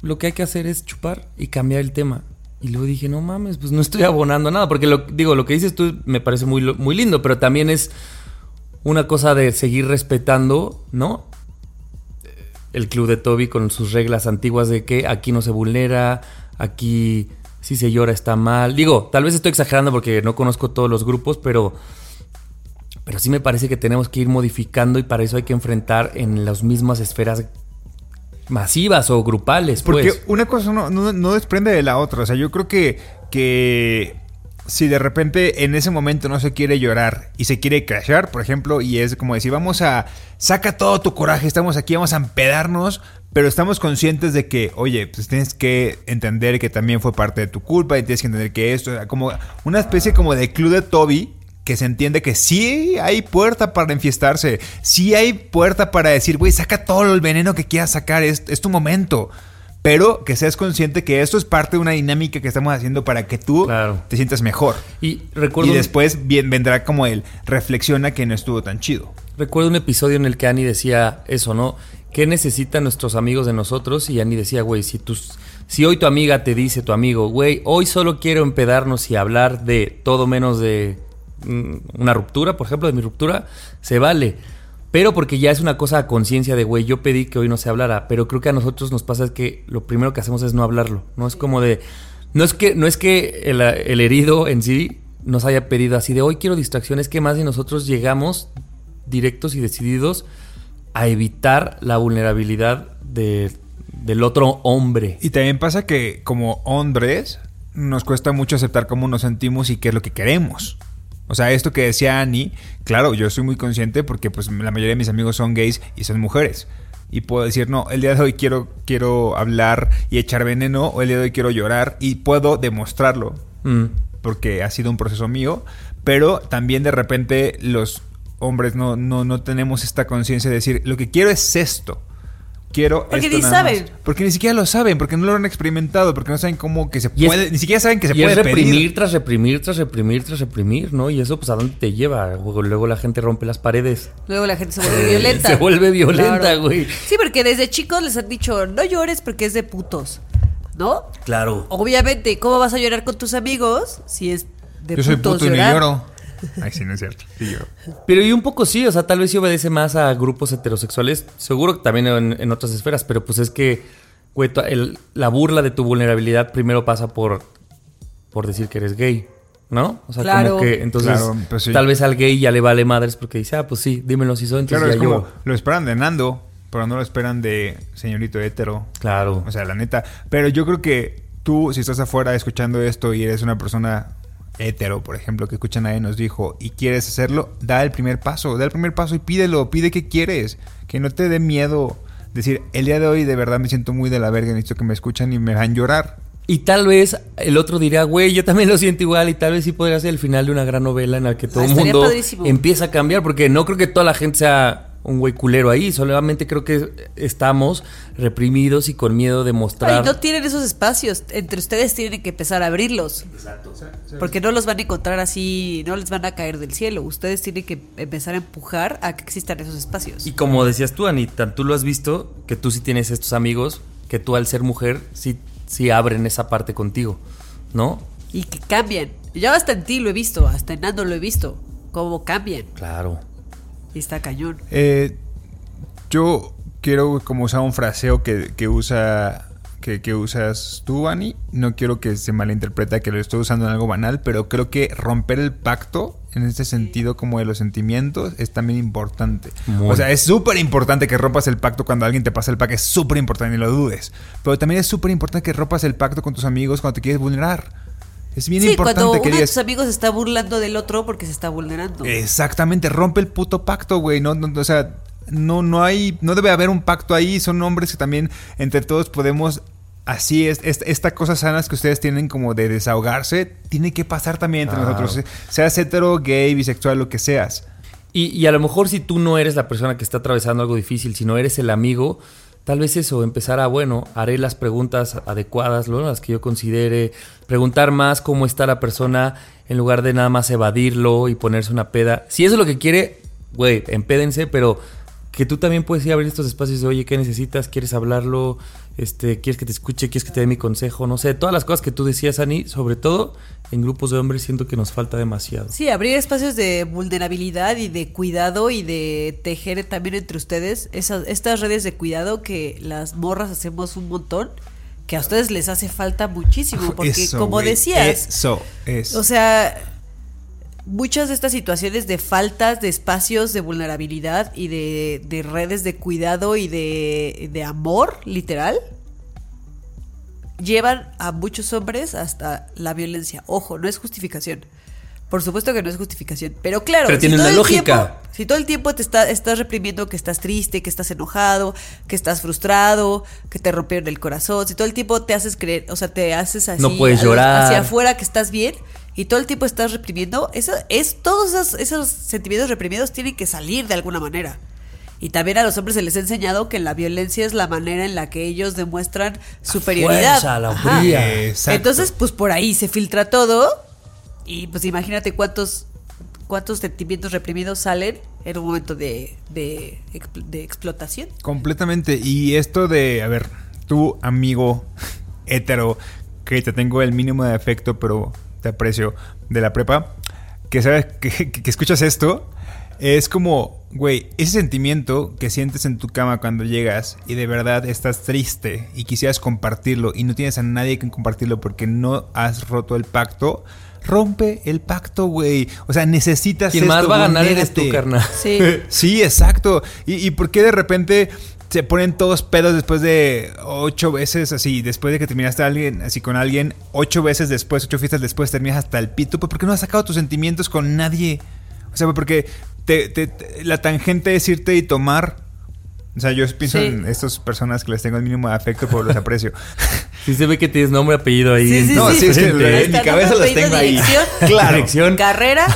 lo que hay que hacer es chupar y cambiar el tema. Y luego dije, no mames, pues no estoy abonando nada. Porque lo, digo, lo que dices tú me parece muy, lindo, pero también es una cosa de seguir respetando, ¿no? el club de Toby con sus reglas antiguas de que aquí no se vulnera, aquí si se llora está mal. Digo, tal vez estoy exagerando porque no conozco todos los grupos, pero pero sí me parece que tenemos que ir modificando y para eso hay que enfrentar en las mismas esferas masivas o grupales, Porque pues. una cosa no, no- no desprende de la otra. O sea, yo creo que, que si de repente en ese momento no se quiere llorar y se quiere crashar, por ejemplo, y es como decir, vamos a, saca todo tu coraje, estamos aquí, vamos a empedarnos, pero estamos conscientes de que, oye, pues tienes que entender que también fue parte de tu culpa y tienes que entender que esto, como una especie como de club de Toby. Que se entiende que sí hay puerta para enfiestarse. Sí hay puerta para decir, güey, saca todo el veneno que quieras sacar. Es, es tu momento. Pero que seas consciente que esto es parte de una dinámica que estamos haciendo para que tú Claro. te sientas mejor. Y recuerdo Y después bien, vendrá como el reflexiona que no estuvo tan chido. Recuerdo un episodio en el que Annie decía eso, ¿no? ¿Qué necesitan nuestros amigos de nosotros? Y Annie decía, güey, si, tus, si hoy tu amiga te dice, tu amigo, güey, hoy solo quiero empedarnos y hablar de todo menos de mm, una ruptura, por ejemplo, de mi ruptura, se vale. Pero porque ya es una cosa a conciencia de, güey, yo pedí que hoy no se hablara, pero creo que a nosotros nos pasa que lo primero que hacemos es no hablarlo, ¿no? Es como de, no es que, no es que el, el herido en sí nos haya pedido así de, hoy quiero distracción, es que más de nosotros llegamos directos y decididos a evitar la vulnerabilidad de- del otro hombre. Y también pasa que como hombres nos cuesta mucho aceptar cómo nos sentimos y qué es lo que queremos. O sea, esto que decía Annie, claro, yo soy muy consciente porque pues la mayoría de mis amigos son gays y son mujeres. Y puedo decir, no, el día de hoy quiero, quiero hablar y echar veneno, o el día de hoy quiero llorar y puedo demostrarlo. Mm. porque ha sido un proceso mío, pero también de repente los hombres no, no, no tenemos esta conciencia de decir, lo que quiero es esto. Quiero Porque esto ni nada más". saben. Porque ni siquiera lo saben, porque no lo han experimentado, porque no saben cómo que se Y es- puede, ni siquiera saben que se y puede es reprimir pedir. tras reprimir, tras reprimir, tras reprimir, ¿no? Y eso, pues, ¿a dónde te lleva? Luego, luego la gente rompe las paredes. Luego la gente se vuelve violenta. Se vuelve violenta, Claro. güey. Sí, porque desde chicos les han dicho, no llores porque es de putos. ¿No? Claro. Obviamente, ¿cómo vas a llorar con tus amigos si es de Yo soy putos puto y no llorar? lloro. Ay, sí, no es cierto. Sí lloro. Pero y un poco sí, o sea, tal vez sí obedece más a grupos heterosexuales, seguro que también en, en otras esferas, pero pues es que, güey, el- la burla de tu vulnerabilidad primero pasa por, por decir que eres gay, ¿no? O sea, Claro. como que entonces Claro, pues sí. tal vez al gay ya le vale madres porque dice, ah, pues sí, dímelo si soy, entonces Claro, es como, yo. lo esperan de Nando, pero no lo esperan de señorito hetero. Claro. O sea, la neta. Pero yo creo que tú, si estás afuera escuchando esto y eres una persona hetero, por ejemplo, que escucha nadie nos dijo, y quieres hacerlo, da el primer paso, da el primer paso y pídelo, pide que quieres, que no te dé miedo decir, el día de hoy de verdad me siento muy de la verga, necesito que me escuchan y me dejan llorar. Y tal vez el otro dirá, güey, yo también lo siento igual y tal vez sí podría ser el final de una gran novela en la que todo Ah, el mundo padrísimo. empieza a cambiar, porque no creo que toda la gente sea un güey culero ahí, solamente creo que estamos reprimidos y con miedo de mostrar... Ay, no tienen esos espacios. Entre ustedes tienen que empezar a abrirlos. Porque no los van a encontrar así, no les van a caer del cielo. Ustedes tienen que empezar a empujar a que existan esos espacios. Y como decías tú, Anita, tú lo has visto, que tú sí tienes estos amigos, que tú al ser mujer sí, sí abren esa parte contigo, ¿no? Y que cambien. Yo hasta en ti lo he visto, hasta en Nando lo he visto. Cómo cambian. Claro. Y está cañón. Eh, yo quiero como usar un fraseo que, que usa que, que usas tú, Ani. No quiero que se malinterpreta que lo estoy usando en algo banal, pero creo que romper el pacto en este sentido como de los sentimientos es también importante. Muy. O sea, es súper importante que rompas el pacto cuando alguien te pasa el pack, es súper importante, ni lo dudes. Pero también es súper importante que rompas el pacto con tus amigos cuando te quieres vulnerar. Es bien sí, importante cuando que uno de digas... tus amigos se está burlando del otro porque se está vulnerando. Exactamente, rompe el puto pacto, güey. No, no, o sea, no, no hay, no debe haber un pacto ahí. Son hombres que también entre todos podemos. Así es, es- esta cosa sanas que ustedes tienen como de desahogarse, tiene que pasar también entre Claro. nosotros. Seas hetero, gay, bisexual, lo que seas. Y, y a lo mejor si tú no eres la persona que está atravesando algo difícil, si no eres el amigo, tal vez eso, empezar a, bueno, haré las preguntas adecuadas, ¿no? las que yo considere, preguntar más cómo está la persona en lugar de nada más evadirlo y ponerse una peda. Si eso es lo que quiere, güey, empédense, pero que tú también puedes ir a abrir estos espacios de, oye, ¿qué necesitas? ¿Quieres hablarlo? Este, ¿Quieres que te escuche? ¿Quieres que te dé mi consejo? No sé, todas las cosas que tú decías, Ani, sobre todo en grupos de hombres siento que nos falta demasiado. Sí, abrir espacios de vulnerabilidad y de cuidado y de tejer también entre ustedes esas, estas redes de cuidado que las morras hacemos un montón, que a ustedes les hace falta muchísimo, porque Eso, como decías, Eso es. o sea, muchas de estas situaciones de faltas de espacios de vulnerabilidad y de, de redes de cuidado y de, de amor, literal, llevan a muchos hombres hasta la violencia. Ojo, no es justificación. Por supuesto que no es justificación. Pero claro, Pero tiene todo una el lógica. tiempo- si todo el tiempo te está, estás reprimiendo que estás triste, que estás enojado, que estás frustrado, que te rompieron el corazón, si todo el tiempo te haces creer, o sea, te haces así No puedes llorar. hacia afuera que estás bien y todo el tiempo estás reprimiendo, eso es todos esos, esos sentimientos reprimidos tienen que salir de alguna manera. Y también a los hombres se les ha enseñado que la violencia es la manera en la que ellos demuestran superioridad. fuerza, la furia. Exacto. Entonces, pues por ahí se filtra todo. Y pues imagínate cuántos, cuántos sentimientos reprimidos salen en un momento de, de, de explotación. Completamente. Y esto de, a ver, tu amigo hetero, que te tengo el mínimo de afecto, pero te aprecio, de la prepa, que sabes que, que- que escuchas esto, es como, güey, ese sentimiento que sientes en tu cama cuando llegas y de verdad estás triste y quisieras compartirlo y no tienes a nadie con compartirlo porque no has roto el pacto. Rompe el pacto, güey. O sea, necesitas Quien más esto, va a ganar eres tú, carnal. Sí. Sí, exacto. ¿Y, y por qué de repente se ponen todos pedos después de ocho veces así? Después de que terminaste alguien, así con alguien, ocho veces después, ocho fiestas después, terminas hasta el pito. ¿Por qué no has sacado tus sentimientos con nadie? O sea, porque te- te- te- la tangente es irte y tomar. O sea, yo pienso Sí. en estas personas que les tengo el mínimo de afecto, pero los aprecio. Sí se ve que tienes nombre, apellido ahí. Sí, sí, No, sí. es que en mi cabeza los apellido, tengo ahí. dirección. Claro. Dirección. Carrera.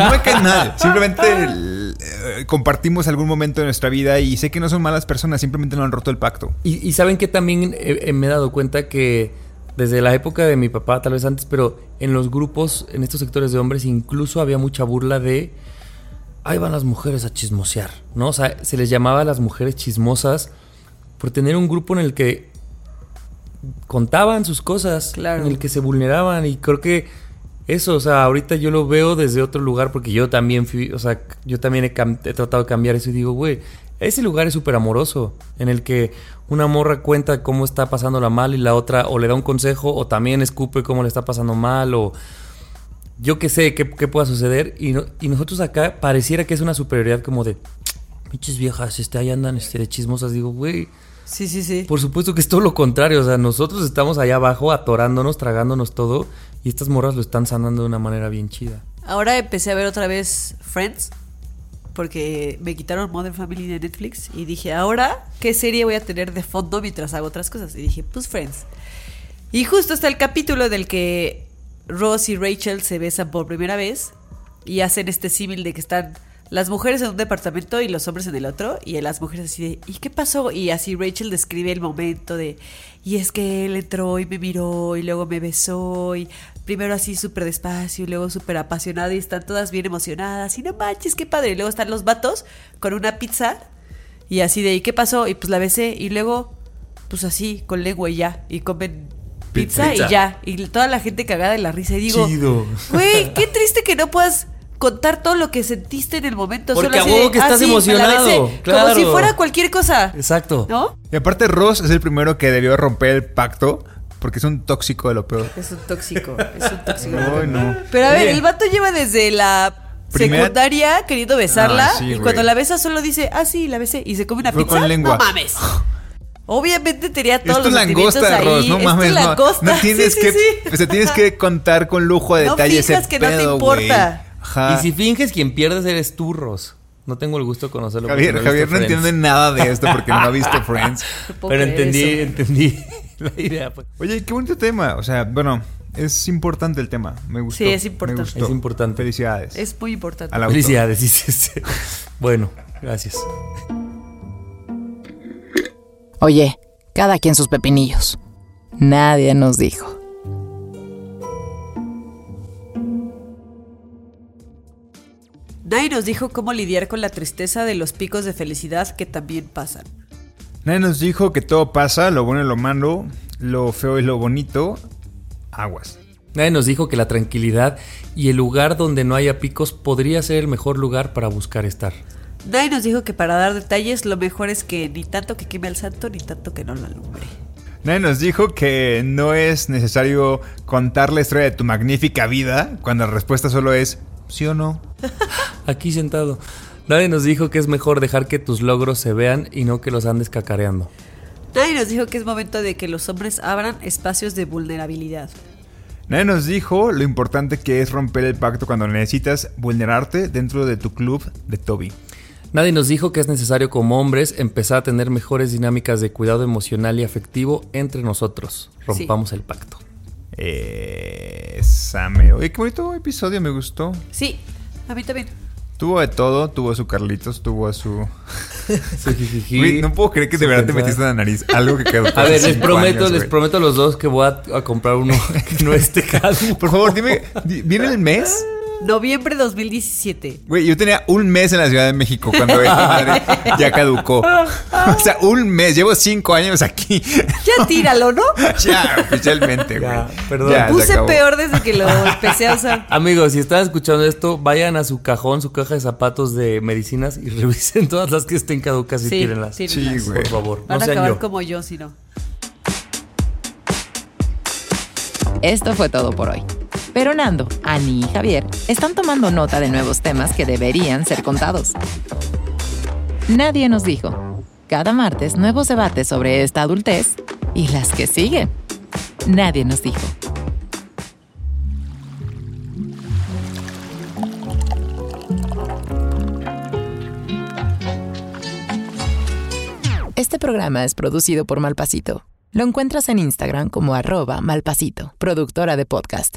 No me caen mal. Simplemente el- eh, compartimos algún momento de nuestra vida y sé que no son malas personas, simplemente no han roto el pacto. Y, y saben que también eh, eh, me he dado cuenta que desde la época de mi papá, tal vez antes, pero en los grupos, en estos sectores de hombres, incluso había mucha burla de ahí van las mujeres a chismosear, ¿no? O sea, se les llamaba a las mujeres chismosas por tener un grupo en el que contaban sus cosas, Claro. en el que se vulneraban y creo que eso, o sea, ahorita yo lo veo desde otro lugar porque yo también fui, o sea, yo también he, he tratado de cambiar eso y digo, güey, ese lugar es súper amoroso, en el que una morra cuenta cómo está pasándola mal y la otra o le da un consejo o también escupe cómo le está pasando mal o yo qué sé qué, qué pueda suceder y, no- y nosotros acá pareciera que es una superioridad como de pinches viejas, este, ahí andan este, de chismosas, digo, güey, Sí, sí, sí. Por supuesto que es todo lo contrario. O sea, nosotros estamos allá abajo atorándonos, tragándonos todo. Y estas morras lo están sanando de una manera bien chida. Ahora empecé a ver otra vez Friends. Porque me quitaron Modern Family de Netflix. Y dije, ahora, ¿qué serie voy a tener de fondo mientras hago otras cosas? Y dije, pues Friends. Y justo está el capítulo del que Ross y Rachel se besan por primera vez. Y hacen este símil de que están las mujeres en un departamento y los hombres en el otro. Y las mujeres así de, ¿y qué pasó? Y así Rachel describe el momento de, y es que él entró y me miró y luego me besó y primero así súper despacio y luego súper apasionado y están todas bien emocionadas. Y no manches, qué padre. Y luego están los vatos con una pizza y así de, ¿y qué pasó? Y pues la besé y luego, pues así, con lengua y ya. Y comen pizza, Pizza. y ya. Y toda la gente cagada de la risa. Y digo, Chido. güey, qué triste que no puedas contar todo lo que sentiste en el momento. Porque solo a huevo que "Ah, estás sí, emocionado, besé", Como si fuera cualquier cosa. Exacto. ¿No? Y aparte Ross es el primero que debió romper el pacto porque es un tóxico de lo peor. Es un tóxico, es un tóxico. No. Pero a ver, el vato lleva desde la Primera- secundaria queriendo besarla Ah, sí, y cuando la besa solo dice, ah, sí, la besé y se come una Fue pizza. con lengua. No mames. Obviamente tenía Es todos tu los langosta de sentimientos Ross, ahí. no Es tu mames, no. No tienes Sí, que, sí, sí. o sea, tienes que contar con lujo de No detalle ese que no te importa. Ajá. Y si finges quien pierdes eres tú, Ross. No tengo el gusto de conocerlo. Javier, no Javier no entiende nada de esto porque no ha visto Friends. Pero entendí, eso. entendí la idea. pues. Oye, qué bonito tema. O sea, bueno, es importante el tema. Me gustó. Sí, es importante. Me gustó. Es importante. Felicidades. Es muy importante. Felicidades, dices. Bueno, gracias. Oye, cada quien sus pepinillos. Nadie nos dijo. Nadie nos dijo cómo lidiar con la tristeza de los picos de felicidad que también pasan. Nadie nos dijo que todo pasa, lo bueno y lo malo, lo feo y lo bonito. Aguas. Nadie nos dijo que la tranquilidad y el lugar donde no haya picos podría ser el mejor lugar para buscar estar. Nadie nos dijo que para dar detalles lo mejor es que ni tanto que queme al santo ni tanto que no lo alumbre. Nadie nos dijo que no es necesario contar la historia de tu magnífica vida cuando la respuesta solo es sí o no. Aquí sentado. Nadie nos dijo que es mejor dejar que tus logros se vean y no que los andes cacareando. Nadie nos dijo que es momento de que los hombres abran espacios de vulnerabilidad. Nadie nos dijo lo importante que es romper el pacto cuando necesitas vulnerarte dentro de tu club de Toby. Nadie nos dijo que es necesario como hombres empezar a tener mejores dinámicas de cuidado emocional y afectivo entre nosotros. Rompamos el pacto. Eh, Same. Oye, qué bonito episodio, me gustó. Sí, a mí también. Tuvo de todo, tuvo a su Carlitos, tuvo a su... Jijiji. No puedo creer que de verdad te metiste en la nariz. Algo que quedó. A ver, les prometo, años, les prometo a los dos que voy a, a comprar uno que no esté caduco. Por favor, dime, di- ¿viene el mes? Noviembre 2017. Güey, yo tenía un mes en la Ciudad de México cuando esta madre ya caducó. O sea, un mes. Llevo cinco años aquí. Ya tíralo, ¿no? ya, oficialmente, güey. Ya, perdón. Ya, Puse peor desde que lo empecé a usar. Amigos, si están escuchando esto, vayan a su cajón, su caja de zapatos de medicinas y revisen todas las que estén caducas y Sí, tírenlas. sí, Sí, güey. Por favor, Van no a sean acabar yo. como yo, si no. Esto fue todo por hoy. Pero Nando, Ani y Javier están tomando nota de nuevos temas que deberían ser contados. Nadie nos dijo. Cada martes nuevos debates sobre esta adultez y las que siguen. Nadie nos dijo. Este programa es producido por Malpasito. Lo encuentras en Instagram como arroba malpasito, productora de podcast.